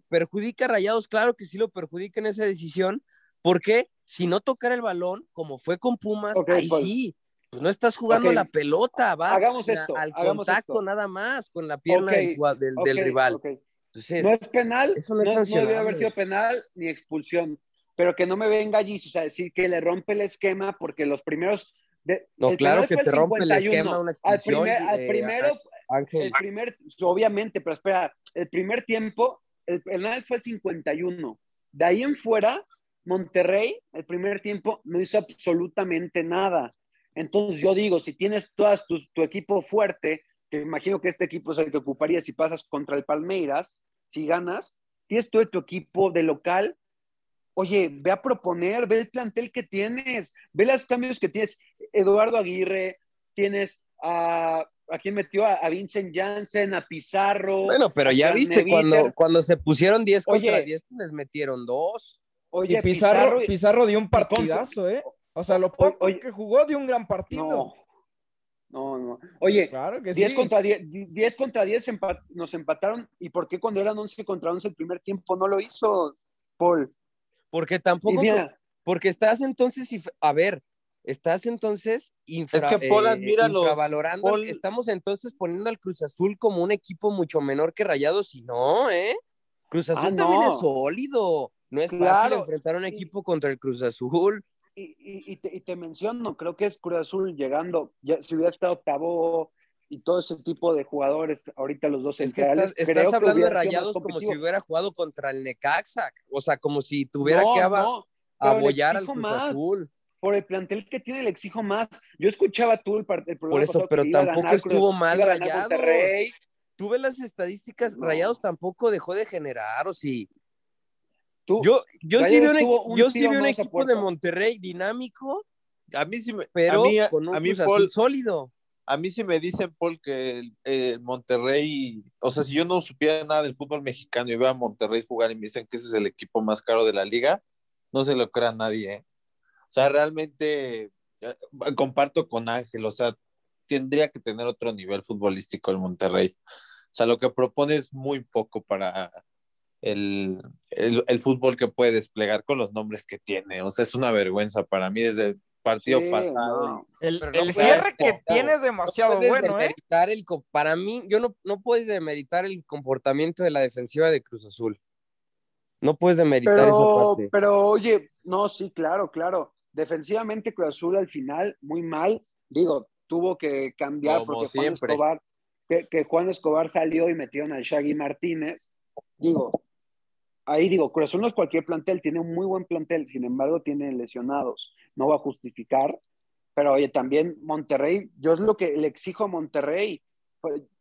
¿Perjudica a Rayados? Claro que sí lo perjudica en esa decisión. Porque Si no tocar el balón, como fue con Pumas, Ok, ahí Paul. sí. Pues no estás jugando Ok. la pelota, vas Hagamos a- esto, al hagamos contacto esto. nada más con la pierna Ok, del, del- del rival. Entonces, No es penal, Eso no, no sancionable. haber sido penal ni expulsión, pero que no me venga allí, o sea, decir que le rompe el esquema porque los primeros... de- No, el claro que te el rompe el 51. esquema una Al, expulsión, primer- al eh, primero, Ángel, el primer, obviamente, pero espera, el primer tiempo, el penal fue el 51. De ahí en fuera, Monterrey, el primer tiempo, no hizo absolutamente nada. Entonces yo digo, si tienes todas tu, tu equipo fuerte, que imagino que este equipo es el que ocuparía si pasas contra el Palmeiras, si ganas, tienes todo tu equipo de local, oye, ve a proponer, ve el plantel que tienes, ve los cambios que tienes. Eduardo Aguirre, tienes a, ¿a quién metió? A, a Vincent Janssen, a Pizarro. Bueno, pero ya viste, Neviter. cuando, cuando se pusieron 10 contra Oye. 10, les metieron dos. Oye, y Pizarro, Pizarro dio un partidazo, ¿eh? O sea, lo poco oye. que jugó dio un gran partido. No, no, no. Oye, Claro que 10 sí. contra 10, 10 contra 10 empa- nos empataron. ¿Y por qué cuando eran 11 contra 11 el primer tiempo no lo hizo, Paul? Porque tampoco, mira, porque estás entonces, a ver, estás entonces infra- Es que Paul eh, admira infravalorando, Paul- estamos entonces poniendo al Cruz Azul como un equipo mucho menor que Rayados y no, ¿eh? Cruz Azul Ah, también no. es sólido, no es fácil Claro. enfrentar a un equipo contra el Cruz Azul. y, y- y te, y te menciono, creo que es Cruz Azul llegando, ya, si hubiera estado octavo y todo ese tipo de jugadores, ahorita los dos Es que estás, estás hablando de Rayados como si hubiera jugado contra el Necaxa, o sea, como si tuviera No, que aba- no, abollar al Cruz más. Azul. Por el plantel que tiene le exijo más. Yo escuchaba tú el, el programa Por eso, pero tampoco ganar Cruz- estuvo mal Rayados. Ves las estadísticas, No. Rayados tampoco dejó de generar, o sí. Tú- Yo, yo sí vi un, yo sí a equipo de. Monterrey dinámico, A mí sí me, pero a mí, con un a mí, Paul, sólido. a mí sí me dicen, Paul, que el, el Monterrey, o sea, si yo no supiera nada del fútbol mexicano y veo a Monterrey jugar y me dicen que ese es el equipo más caro de la liga, no se lo crea nadie. ¿eh? O sea, realmente eh, comparto con Ángel, o sea, tendría que tener otro nivel futbolístico el Monterrey. O sea, lo que propone es muy poco para el, el, el fútbol que puede desplegar con los nombres que tiene. O sea, es una vergüenza para mí desde el partido Sí, pasado. no. El, cierre que tiene es demasiado no bueno, ¿eh? el para mí, yo no, no puedes demeritar el comportamiento de la defensiva de Cruz Azul. No puedes demeritar esa Pero, parte. pero oye, no, sí, claro, claro. Defensivamente Cruz Azul al final, muy mal. Digo, tuvo que cambiar Como porque Juan. Escobar, que, que Juan Escobar salió y metieron al Shaggy Martínez. Digo, ahí digo, Cruz Azul no es cualquier plantel, tiene un muy buen plantel, sin embargo tiene lesionados. No va a justificar. Pero oye, también Monterrey, yo es lo que le exijo a Monterrey.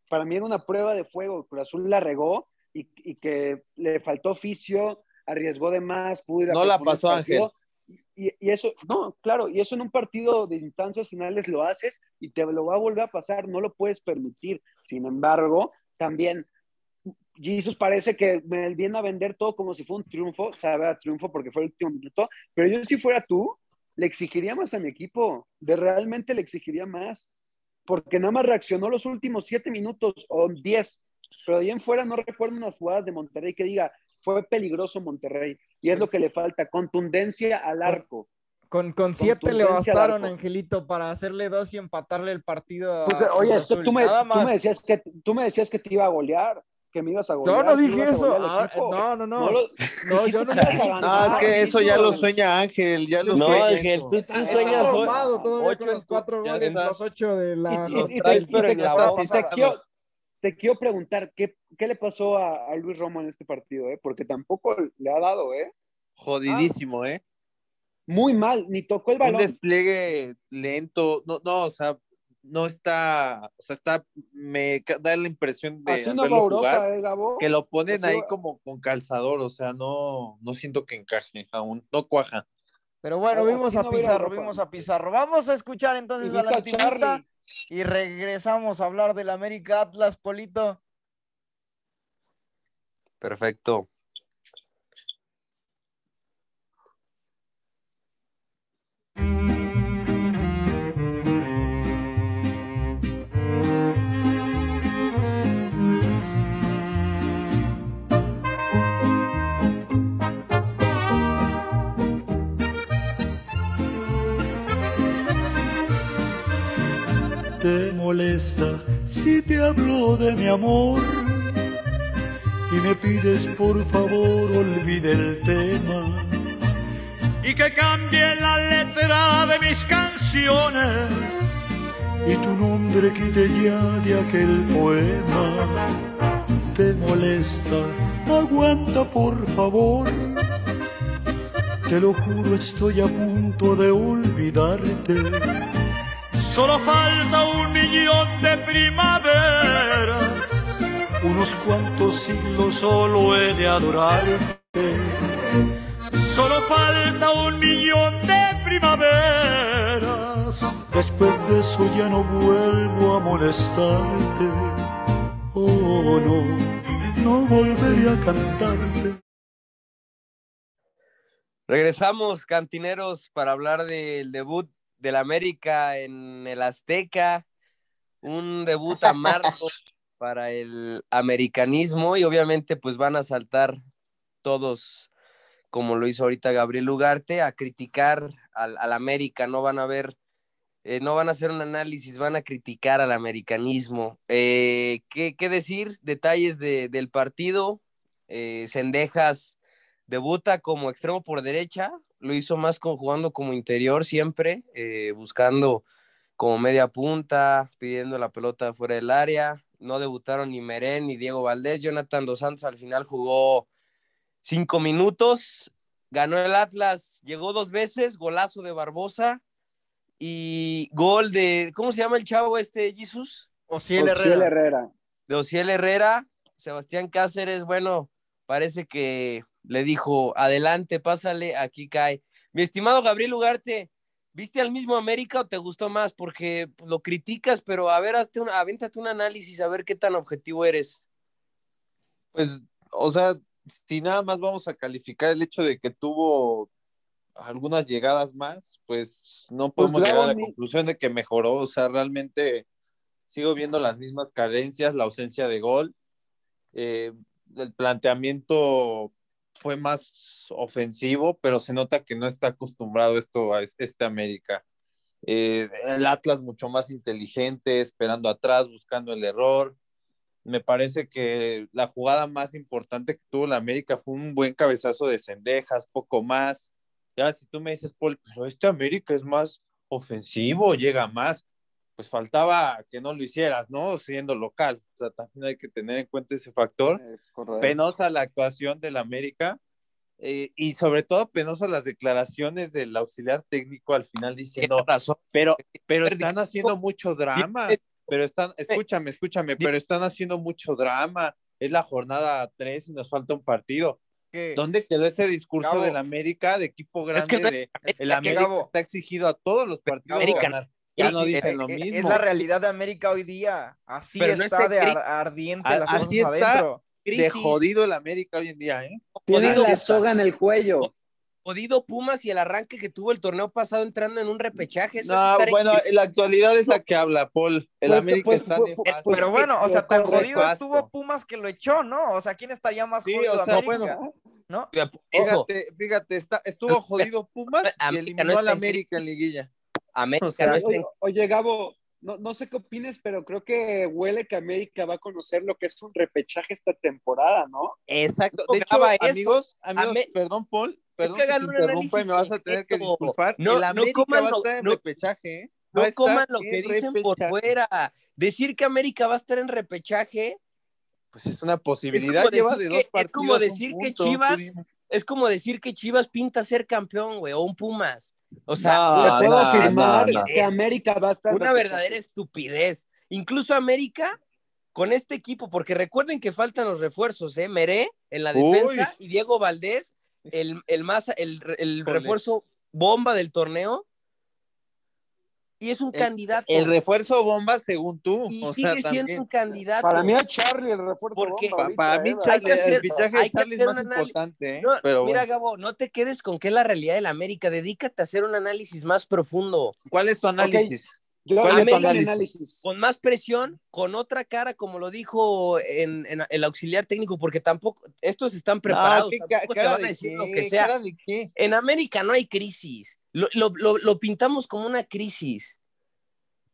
Para mí era una prueba de fuego. Cruz Azul la regó y, y que le faltó oficio, arriesgó de más, pudo ir a No la pasó, el partido. Y, y eso, no, claro, y eso en un partido de instancias finales lo haces y te lo va a volver a pasar, no lo puedes permitir. Sin embargo, también Jesus parece que me viene a vender todo como si fuera un triunfo, sabe a triunfo porque fue el último minuto, pero yo si fuera tú, le exigiría más a mi equipo, de realmente le exigiría más, porque nada más reaccionó los últimos siete minutos o diez, pero de ahí en fuera no recuerdo unas jugadas de Monterrey que diga, fue peligroso Monterrey, y es lo que le falta, contundencia al arco. Con, con siete le bastaron. Angelito, para hacerle dos y empatarle el partido a Pues, oye, esto, tú, me, tú, me decías que, tú me decías que te iba a golear, que me ibas a golear. Yo no dije eso. Ah, no, no, no. No lo- No, yo no ibas a ganar. No, es que eso ya lo sueña Ángel, ya lo No, sueña. Ángel, tú, tú sueñas todavía ocho con los cuatro ya goles, estás- los ocho de la... Y- y- Los y te- traes, y pero te- en la te- bolsa. te quiero, te quiero preguntar, ¿qué, qué le pasó a, a Luis Romo en este partido? Eh? Porque tampoco le ha dado, ¿eh? Jodidísimo, ¿eh? Muy mal, ni tocó el Un balón. despliegue lento, no, no, o sea, no está, o sea, está, me da la impresión de no Europa, ¿eh, Gabo? que lo ponen Así ahí va- como con calzador, o sea, no, no siento que encaje aún, no cuaja. Pero bueno, vimos a Pizarro, vimos a Pizarro. Vamos a escuchar entonces a la Invita a antigüita Charlie. y regresamos a hablar del América Atlas, Polito. Perfecto. Te molesta si te hablo de mi amor y me pides por favor olvide el tema y que cambie la letra de mis canciones y tu nombre quite ya de aquel poema. Te molesta, aguanta por favor. te lo juro, estoy a punto de olvidarte. Solo falta un millón de primaveras, unos cuantos siglos solo he de adorarte. Solo falta un millón de primaveras, después de eso ya no vuelvo a molestarte. Oh no, no volveré a cantarte. Regresamos, cantineros, para hablar del debut del América en el Azteca. Un debut amargo para el americanismo y obviamente pues van a saltar todos, como lo hizo ahorita Gabriel Ugarte, a criticar al, al América. No van a ver, eh, no van a hacer un análisis, van a criticar al americanismo. Eh, ¿qué, ¿qué, decir? Detalles de, del partido. Eh, Cendejas debuta como extremo por derecha, lo hizo más con, jugando como interior siempre, eh, buscando como media punta, pidiendo la pelota fuera del área. No debutaron ni Merén ni Diego Valdés. Jonathan Dos Santos al final jugó cinco minutos, ganó el Atlas, llegó dos veces, golazo de Barbosa y gol de, ¿cómo se llama el chavo este, Jesus? Ociel Herrera. Herrera. De Ociel Herrera, Sebastián Cáceres, bueno, parece que le dijo, adelante, pásale, aquí cae. Mi estimado Gabriel Ugarte, ¿viste al mismo América o te gustó más? Porque lo criticas, pero a ver, hazte un, avéntate un análisis, a ver qué tan objetivo eres. Pues, o sea, si nada más vamos a calificar el hecho de que tuvo algunas llegadas más, pues no podemos pues llegar a la conclusión de que mejoró. O sea, realmente sigo viendo las mismas carencias, la ausencia de gol. Eh, el planteamiento fue más ofensivo, pero se nota que no está acostumbrado esto a este América. Eh, el Atlas mucho más inteligente, esperando atrás, buscando el error. Me parece que la jugada más importante que tuvo la América fue un buen cabezazo de Cendejas, poco más. Y ahora si tú me dices, Paul, pero este América es más ofensivo, llega más, pues faltaba que no lo hicieras, ¿no? Siendo local. O sea, también hay que tener en cuenta ese factor. Penosa la actuación del América eh, y sobre todo penosa las declaraciones del auxiliar técnico al final diciendo, pero, pero están haciendo mucho drama, pero están, escúchame, escúchame, pero están haciendo mucho drama. Es la jornada 3 y nos falta un partido. ¿Qué? ¿Dónde quedó ese discurso Gabo, del América, de equipo grande? Es que de, es, el es América que, está exigido a todos los partidos América, ganar. Ya es, no dicen lo mismo. Es la realidad de América hoy día. Así Pero no está es de ar- ardiente A- las así cosas está. adentro. De jodido el América hoy en día, ¿eh? Jodido, la soga en el cuello. jodido Pumas y el arranque que tuvo el torneo pasado entrando en un repechaje. Eso No, bueno, en- la actualidad es la que habla, Paul. El Pues, América pues, está pues, nefasto. pues, Pero bueno, o sea, tan jodido estuvo Pumas que lo echó, ¿no? O sea, ¿quién estaría más Sí, jodido o sea, América? bueno. ¿No? Eso, Fíjate, fíjate, está, estuvo jodido Pumas y eliminó no al América en liguilla. América o sea, no está Oye, en- oye, Gabo, no, no sé qué opines, pero creo que huele que América va a conocer lo que es un repechaje esta temporada, ¿no? Exacto. No De hecho, amigos, amigos, perdón, Paul, perdón que que, te interrumpa y me vas a tener que disculpar. No- el no coman va a lo- estar en repechaje, ¿eh? No coman lo que en dicen por fuera. Decir que América va a estar en repechaje Pues es una posibilidad, como lleva de que- dos partidos. es como decir que Chivas es como decir que Chivas pinta ser campeón, güey, o un Pumas. O sea, No, puedo no, afirmar no, no. que América va a estar una verdadera estupidez. Incluso América con este equipo, porque recuerden que faltan los refuerzos, ¿eh? Meré en la Uy. defensa y Diego Valdés, el, el más, el, el refuerzo bomba del torneo. Y es un El- candidato. El refuerzo bomba, según tú. y o sigue sea, siendo también. un candidato. Para mí a Charlie el refuerzo Porque- bomba ahorita, para mí, ¿eh? Charlie, Hay que hacer- el fichaje de Charlie es más importante, ¿eh? No, Pero mira, bueno. Gabo, no te quedes con que es la realidad del América. Dedícate a hacer un análisis más profundo, ¿cuál es tu análisis? Yo ¿Cuál es tu análisis? con más presión, con otra cara, como lo dijo en, en el auxiliar técnico, porque tampoco, estos están preparados, No, ¿qué tampoco te van a de decir qué? lo que sea. En América no hay crisis. Lo, lo- lo- lo pintamos como una crisis.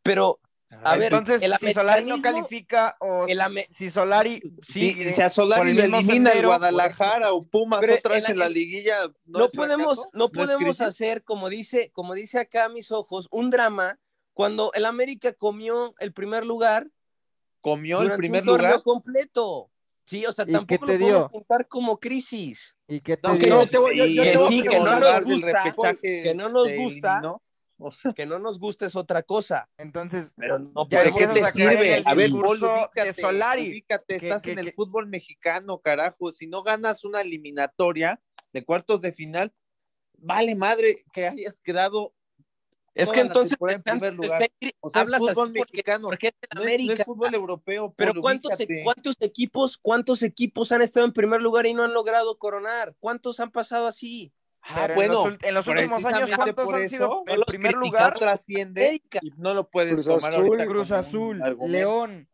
Pero, a ver, Entonces, el si Solari no califica o el si- ame- si Solari Si, sigue si a Solari el le elimina el Guadalajara o Pumas otra vez el- en la liguilla, ¿no, no, podemos, fracaso? no podemos hacer, como dice, como dice acá a mis ojos, un drama cuando el América comió el primer lugar Comió el primer un lugar. completo. Sí, o sea, ¿Y tampoco lo podemos pintar como crisis. ¿Y qué te No, que dio? no, yo yo- que sí, que nos gusta, que no nos gusta. Que no nos gusta es otra cosa. Entonces, Pero no Ya ¿De qué te sirve? el A ver, de Solari. ubícate, estás que- en el fútbol mexicano, carajo. Si no ganas una eliminatoria de cuartos de final, vale madre que hayas quedado. Es que entonces temporada en lugar. está O sea, hablas fútbol porque, mexicano. porque es No es, no es América. fútbol europeo. Pero Paul, ¿cuántos, ubícate. ¿cuántos equipos, cuántos equipos han estado en primer lugar y no han logrado coronar? ¿Cuántos han pasado así? Ah, Pero bueno, en los, en los últimos años, ¿cuántos han sido en los primer lugar? no trasciende América. y no lo puedes Cruz tomar Azul, ahorita Cruz Azul. León.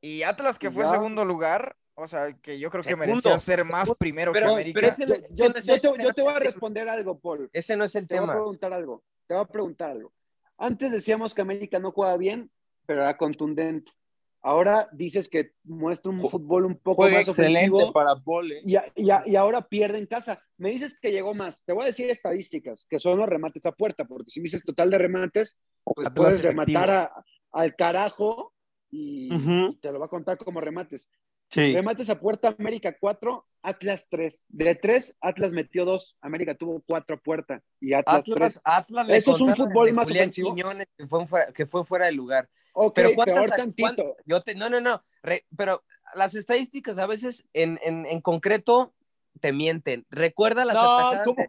Y Atlas, que fue Ya. segundo lugar, o sea, que yo creo que Segundo, merecía ser más primero Pero- que pero América. ese- Yo, te, yo voy a responder algo, Paul. Ese no es el Te voy a tema. preguntar algo. Te voy a preguntar algo. Antes decíamos que América no juega bien, pero era contundente. Ahora dices que muestra un fútbol un poco Juega más excelente ofensivo para Paul. ¿eh? y, ahora pierde en casa. Me dices que llegó más. Te voy a decir estadísticas, que son los remates a puerta, porque si me dices total de remates, pues puedes efectivo. rematar a- al carajo y te lo va a contar como remates. Sí. Remates a puerta, América 4, Atlas 3. De 3, Atlas metió 2, América tuvo 4 a puerta y Atlas, 3. Atlas, Atlas le Eso es un fútbol más Julián ofensivo. Quiñones, que fue, fuera, que fue fuera de lugar. Ok, Pero ¿cuántas tantito. yo te, no, no, no. re- pero las estadísticas a veces en, en, en concreto te mienten. Recuerda las No, atajadas. ¿cómo?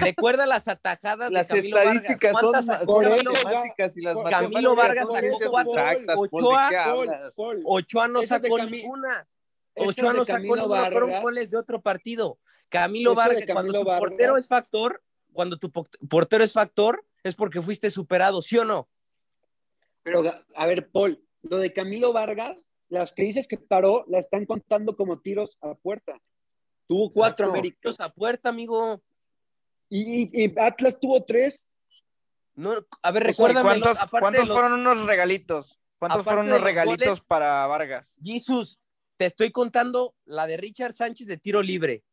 recuerda las atajadas Las de Camilo Vargas. estadísticas son, ¿Cuántas son sacó Camilo? matemáticas y las Camilo matemáticas Vargas sacó cuatro, exactas, Paul, ¿de Ochoa, Ochoa no sacó ninguna. Ochoa no sacó fueron Vargas. goles de otro partido. Camilo Eso Vargas, cuando tu portero es factor, cuando tu po- portero es factor, es porque fuiste superado, ¿sí o no? Pero, a ver, Paul, lo de Camilo Vargas, las que dices que paró, la están contando como tiros a puerta. Tuvo 4 Exacto. América. Tiros a puerta, amigo. Y, Atlas tuvo 3. No, a ver, O sea, ¿y ¿Y recuérdame. cuántos, los- fueron unos regalitos? ¿Cuántos fueron unos los regalitos goles- para Vargas? Jesus, te estoy contando la de Richard Sánchez de tiro libre.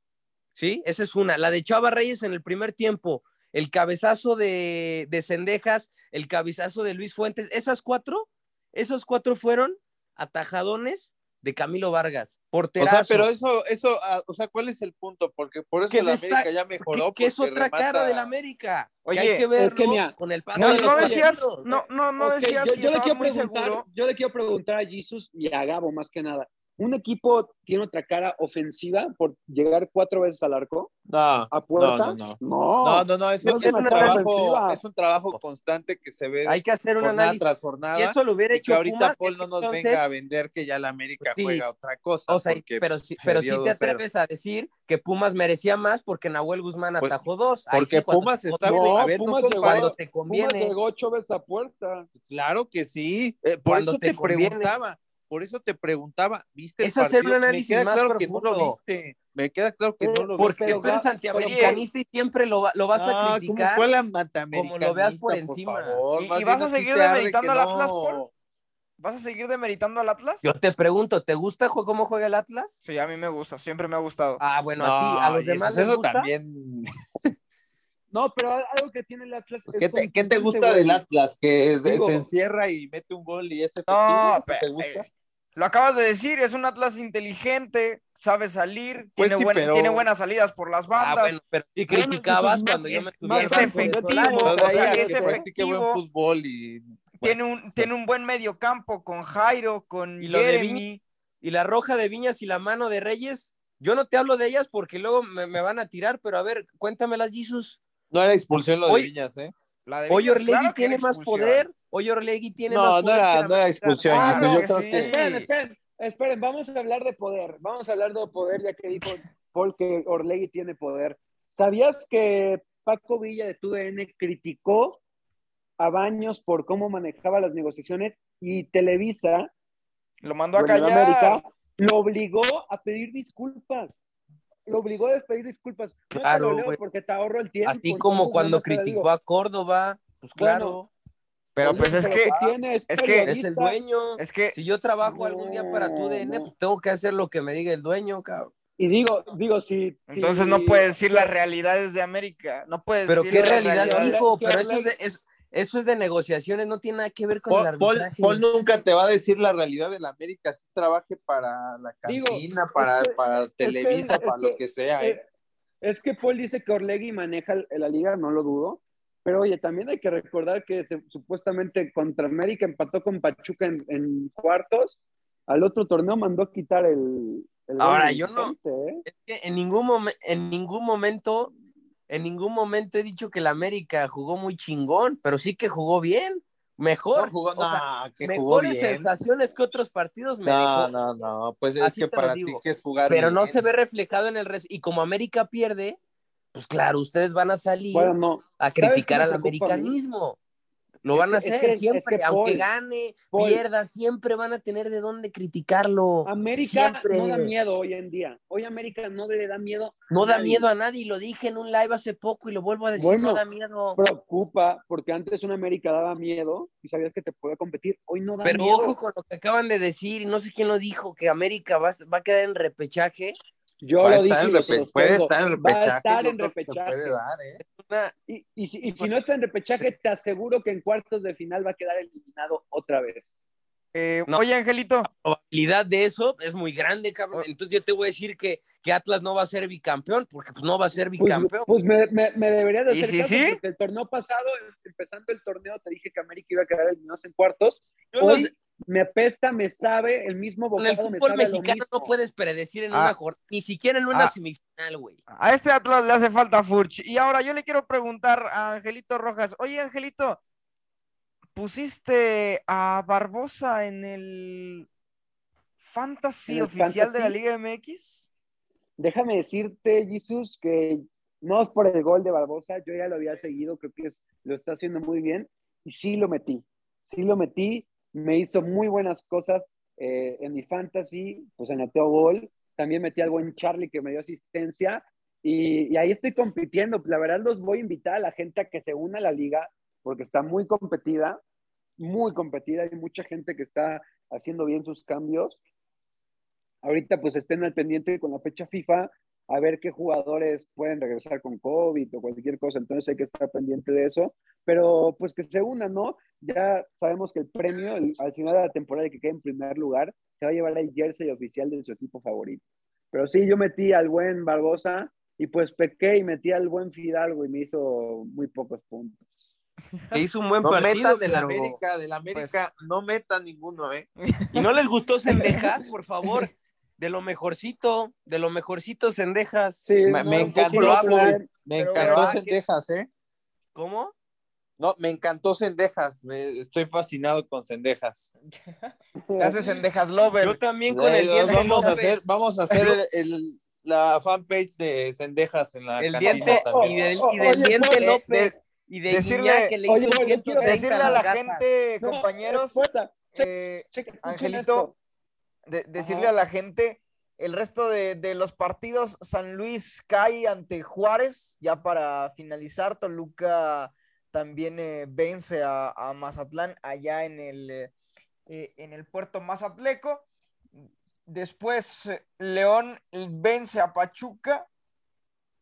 ¿Sí? Esa es una. La de Chava Reyes en el primer tiempo. El cabezazo de, de Cendejas, el cabezazo de Luis Fuentes. Esas cuatro, esos cuatro fueron atajadones de Camilo Vargas. O Porterazo. sea, pero eso, eso, ah, o sea, ¿cuál es el punto? Porque por eso Que la América ya mejoró. que, que es otra cara remata- del América. que Oye, hay que verlo que mira, con el paso No, de los no decías, no, no, no Ok, decías yo, yo le quiero preguntar, yo le quiero preguntar a Jesus y a Gabo más que nada. ¿Un equipo tiene otra cara ofensiva por llegar cuatro veces al arco? No, ¿A puerta? no, no. No. No, no, no, es, No es es un una trabajo, ofensiva. es un trabajo constante que se ve Hay que hacer un análisis. tras jornada. Y eso lo hubiera y hecho que ahorita Pumas, Paul no nos entonces- venga a vender que ya la América Sí. juega otra cosa. O sea, pero sí, pero perdió te 2-0. atreves a decir que Pumas merecía más porque Nahuel Guzmán Pues, atajó dos. Porque sí, Pumas te está- conviene, No, a ver, no Pumas llegó- compares. cuando te Pumas conviene. llegó ocho veces a puerta. Claro que sí. Eh, por Cuando eso te preguntaba. Por eso te preguntaba, ¿viste el Es hacer un partido? análisis Me queda más claro que no lo viste. Me queda claro que Eh, no lo Porque Pero tú eres antiamericanista y siempre lo, lo vas No, a ¿cómo criticar. fue la como lo veas por encima. favor? ¿Y- vas a seguir demeritando al Atlas. Paul? ¿Vas a seguir demeritando al Atlas? Yo te pregunto, ¿te gusta cómo juega el Atlas? Sí, a mí me gusta, siempre me ha gustado. Ah, bueno, a ti, a los demás eso, les eso gusta. también. No, pero algo que tiene el Atlas es ¿Qué te, qué te gusta del Atlas? Que es- Digo- se encierra y mete un gol y es efectivo. No, ¿Eso pe- te gusta? es- lo acabas de decir, es un Atlas inteligente, sabe salir, Pues tiene, sí, buen- pero- tiene buenas salidas por las Ah, bandas. bueno, pero sí criticabas cuando yo es- me es de efectivo, o sea, es practique buen efectivo. fútbol y tiene, un, tiene un buen medio campo con Jairo, con Y lo de Jeremy. Y la roja de Viñas y la mano de Reyes, yo no te hablo de ellas porque luego me, me van a tirar, pero a ver, cuéntamelas, Jesus. no era expulsión lo de Hoy- Viñas, ¿eh? La de Orlegui claro tiene más poder. Hoy Orlegui tiene No, más no poder. era- no era expulsión, Ah, no, yo que creo sí. que Esperen, esperen, esperen, vamos a hablar de poder. Vamos a hablar de poder, ya que dijo Paul que Orlegui tiene poder. ¿Sabías que Paco Villa de TUDN criticó a Baños por cómo manejaba las negociaciones y Televisa, Lo mandó a callar. América, lo obligó a pedir disculpas? Lo obligó a pedir disculpas. No Claro, porque te ahorro el tiempo. Así como entonces cuando criticó digo. a Córdoba, pues claro, Pero pues es que, es que- es el dueño. es que Si yo trabajo algún día para tu DN, No, pues tengo que hacer lo que me diga el dueño, cabrón. Y digo, digo, si. entonces si- no puedes decir las realidades de América. No puedes Pero decir qué realidad realidad- dijo, pero eso es, de- es- eso es de negociaciones, no tiene nada que ver con el Paul, arbitraje. Paul nunca te va a decir la realidad del América, si trabaje para la cantina, es para, para Televisa, es para que- lo que sea. ¿eh? Eh, Es que Paul dice que Orlegui maneja la liga, no lo dudo. Pero oye, también hay que recordar que se- supuestamente contra América empató con Pachuca en, en cuartos. Al otro torneo mandó a quitar el. Ahora, de yo no- ¿eh? Es que en ningún, momen- en ningún momento, en ningún momento he dicho que el América jugó muy chingón, pero sí que jugó bien. Mejor. No jugó, o sea, no, que jugó mejores bien. sensaciones que otros partidos me No, dejó. no, no, pues es Así que para ti que es jugar pero no se ve reflejado en el resto. Y como América pierde, pues claro, ustedes van a salir Bueno, no. a criticar al americanismo. Lo van a es hacer es siempre, que, aunque Paul, gane, Paul, pierda, siempre van a tener de dónde criticarlo. América Siempre. no da miedo hoy en día. Hoy América no le da miedo. No da nadie. miedo a nadie, lo dije en un live hace poco y lo vuelvo a decir, Bueno, no da miedo. Preocupa, porque antes una América daba miedo y sabías que te podía competir. Hoy no da Pero miedo. ojo con lo que acaban de decir, y no sé quién lo dijo, que América va, va a quedar en repechaje. Yo lo dije estar, puede estar en Va a repechaje. estar yo en repechaje. puede dar, ¿eh? Una Y, y si, y si no está en repechaje, te aseguro que en cuartos de final va a quedar eliminado otra vez. Eh, No. Oye, Angelito, probabilidad de eso es muy grande, cabrón. Oh. Entonces yo te voy a decir que, que Atlas no va a ser bicampeón, porque pues no va a ser Pues, bicampeón. pues me, me, me debería de ¿Y hacer si caso, sí? porque el torneo pasado, empezando el torneo, te dije que América iba a quedar eliminado en cuartos. Yo no Hoy sé, me apesta, me sabe, el mismo el bocado me fútbol sabe a lo mexicano no puedes predecir en Ah. una jornada, ni siquiera en una Ah. semifinal, güey. a este Atlas le hace falta Furch. Y ahora yo le quiero preguntar a Angelito Rojas. Oye, Angelito, ¿pusiste a Barbosa en el fantasy ¿En el oficial de la? Liga MX? Déjame decirte, Jesús, que no es por el gol de Barbosa, yo ya lo había seguido, creo que es- lo está haciendo muy bien, y sí lo metí, sí lo metí, me hizo muy buenas cosas eh, en mi fantasy, pues anotó gol, también metí algo en Charlie que me dio asistencia, y, y ahí estoy compitiendo, la verdad los voy a invitar a la gente a que se una a la liga, porque está muy competida, muy competida, hay mucha gente que está haciendo bien sus cambios, ahorita pues estén al pendiente con la fecha FIFA a ver qué jugadores pueden regresar con COVID o cualquier cosa, entonces hay que estar pendiente de eso, pero pues que se unan, ¿no? Ya sabemos que el premio el- al final de la temporada y que quede en primer lugar se va a llevar el jersey oficial de su equipo favorito. Pero sí, yo metí al buen Barbosa y pues pequé y metí al buen Fidalgo y me hizo muy pocos puntos. Te hizo un buen No partido, metan del pero- América, del América, no metan ninguno, ¿eh? Y no les gustó Sendejas, por favor. De lo mejorcito, de lo mejorcito Sendejas. Sí, Me- encantó, lo. Me encantó pero- Sendejas, ¿eh? ¿Cómo? No, me encantó Sendejas. Me- estoy fascinado con Sendejas. Te haces en Dejas Lover. Yo también con el diente vamos, a López. hacer, vamos a hacer el, el- la fanpage de Sendejas en la el cantina diente también. y del, y del oye, diente López y de decirle- que le oye, hizo Paul, yo quiero 130 Decirle a la gente, No, compañeros, eh, checa, Angelito. De- decirle Ajá. a la gente el resto de, de los partidos. San Luis cae ante Juárez, ya para finalizar. Toluca también eh, vence a, a Mazatlán allá en el, eh, eh, en el puerto Mazatleco. Después León vence a Pachuca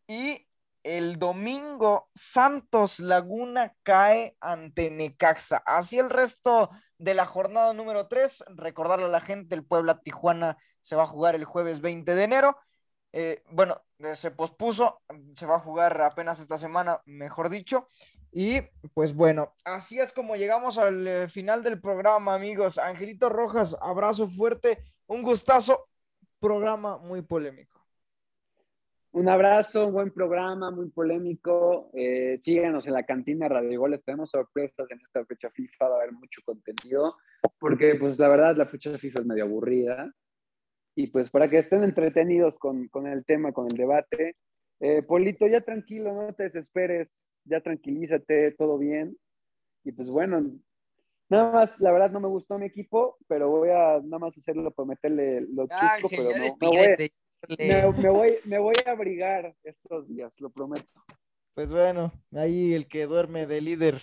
y el domingo Santos Laguna cae ante Necaxa. Así el resto de la jornada número 3. Recordarle a la gente, el Puebla Tijuana se va a jugar el jueves 20 de enero. Eh, bueno, eh, se pospuso, se va a jugar apenas esta semana, mejor dicho. Y pues bueno, así es como llegamos al eh, final del programa, amigos. Angelito Rojas, abrazo fuerte, un gustazo, programa muy polémico. Un abrazo, un buen programa, muy polémico. Eh, síganos en la cantina Radio Goles. Tenemos sorpresas en esta fecha FIFA, va a haber mucho contenido, porque pues la verdad la fecha FIFA es medio aburrida. Y pues para que estén entretenidos con, con el tema, con el debate. Eh, Polito, ya tranquilo, no te desesperes, ya tranquilízate, todo bien. Y pues bueno, nada más, la verdad no me gustó mi equipo, pero voy a nada más hacerlo por meterle lo Ángel, pero no, no voy. Me, me voy, me voy a abrigar estos días, lo prometo. Pues bueno, ahí el que duerme de líder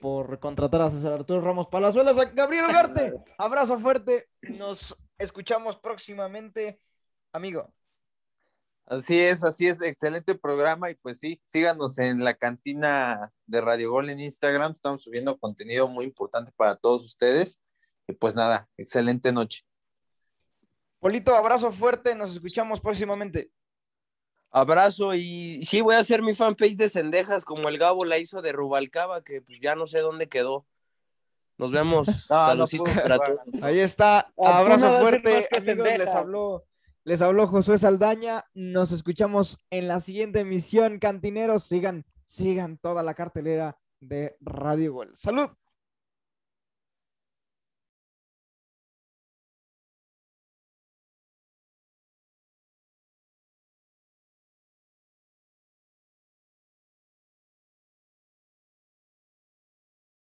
por contratar a César Arturo Ramos Palazuelas, a Gabriel Ugarte. Abrazo fuerte. Nos escuchamos próximamente, amigo. Así es, así es, excelente programa y pues sí, síganos en la cantina de Radio Gol en Instagram, estamos subiendo contenido muy importante para todos ustedes y pues nada, excelente noche. Polito, abrazo fuerte, nos escuchamos próximamente. Abrazo y sí, voy a hacer mi fanpage de Cendejas como el Gabo la hizo de Rubalcaba, que pues ya no sé dónde quedó. Nos vemos. No, no para todos. Ahí está, Ah, abrazo no fuerte, amigos, les habló, les habló Josué Saldaña, nos escuchamos en la siguiente emisión, cantineros, sigan, sigan toda la cartelera de Radio Gol. ¡Salud!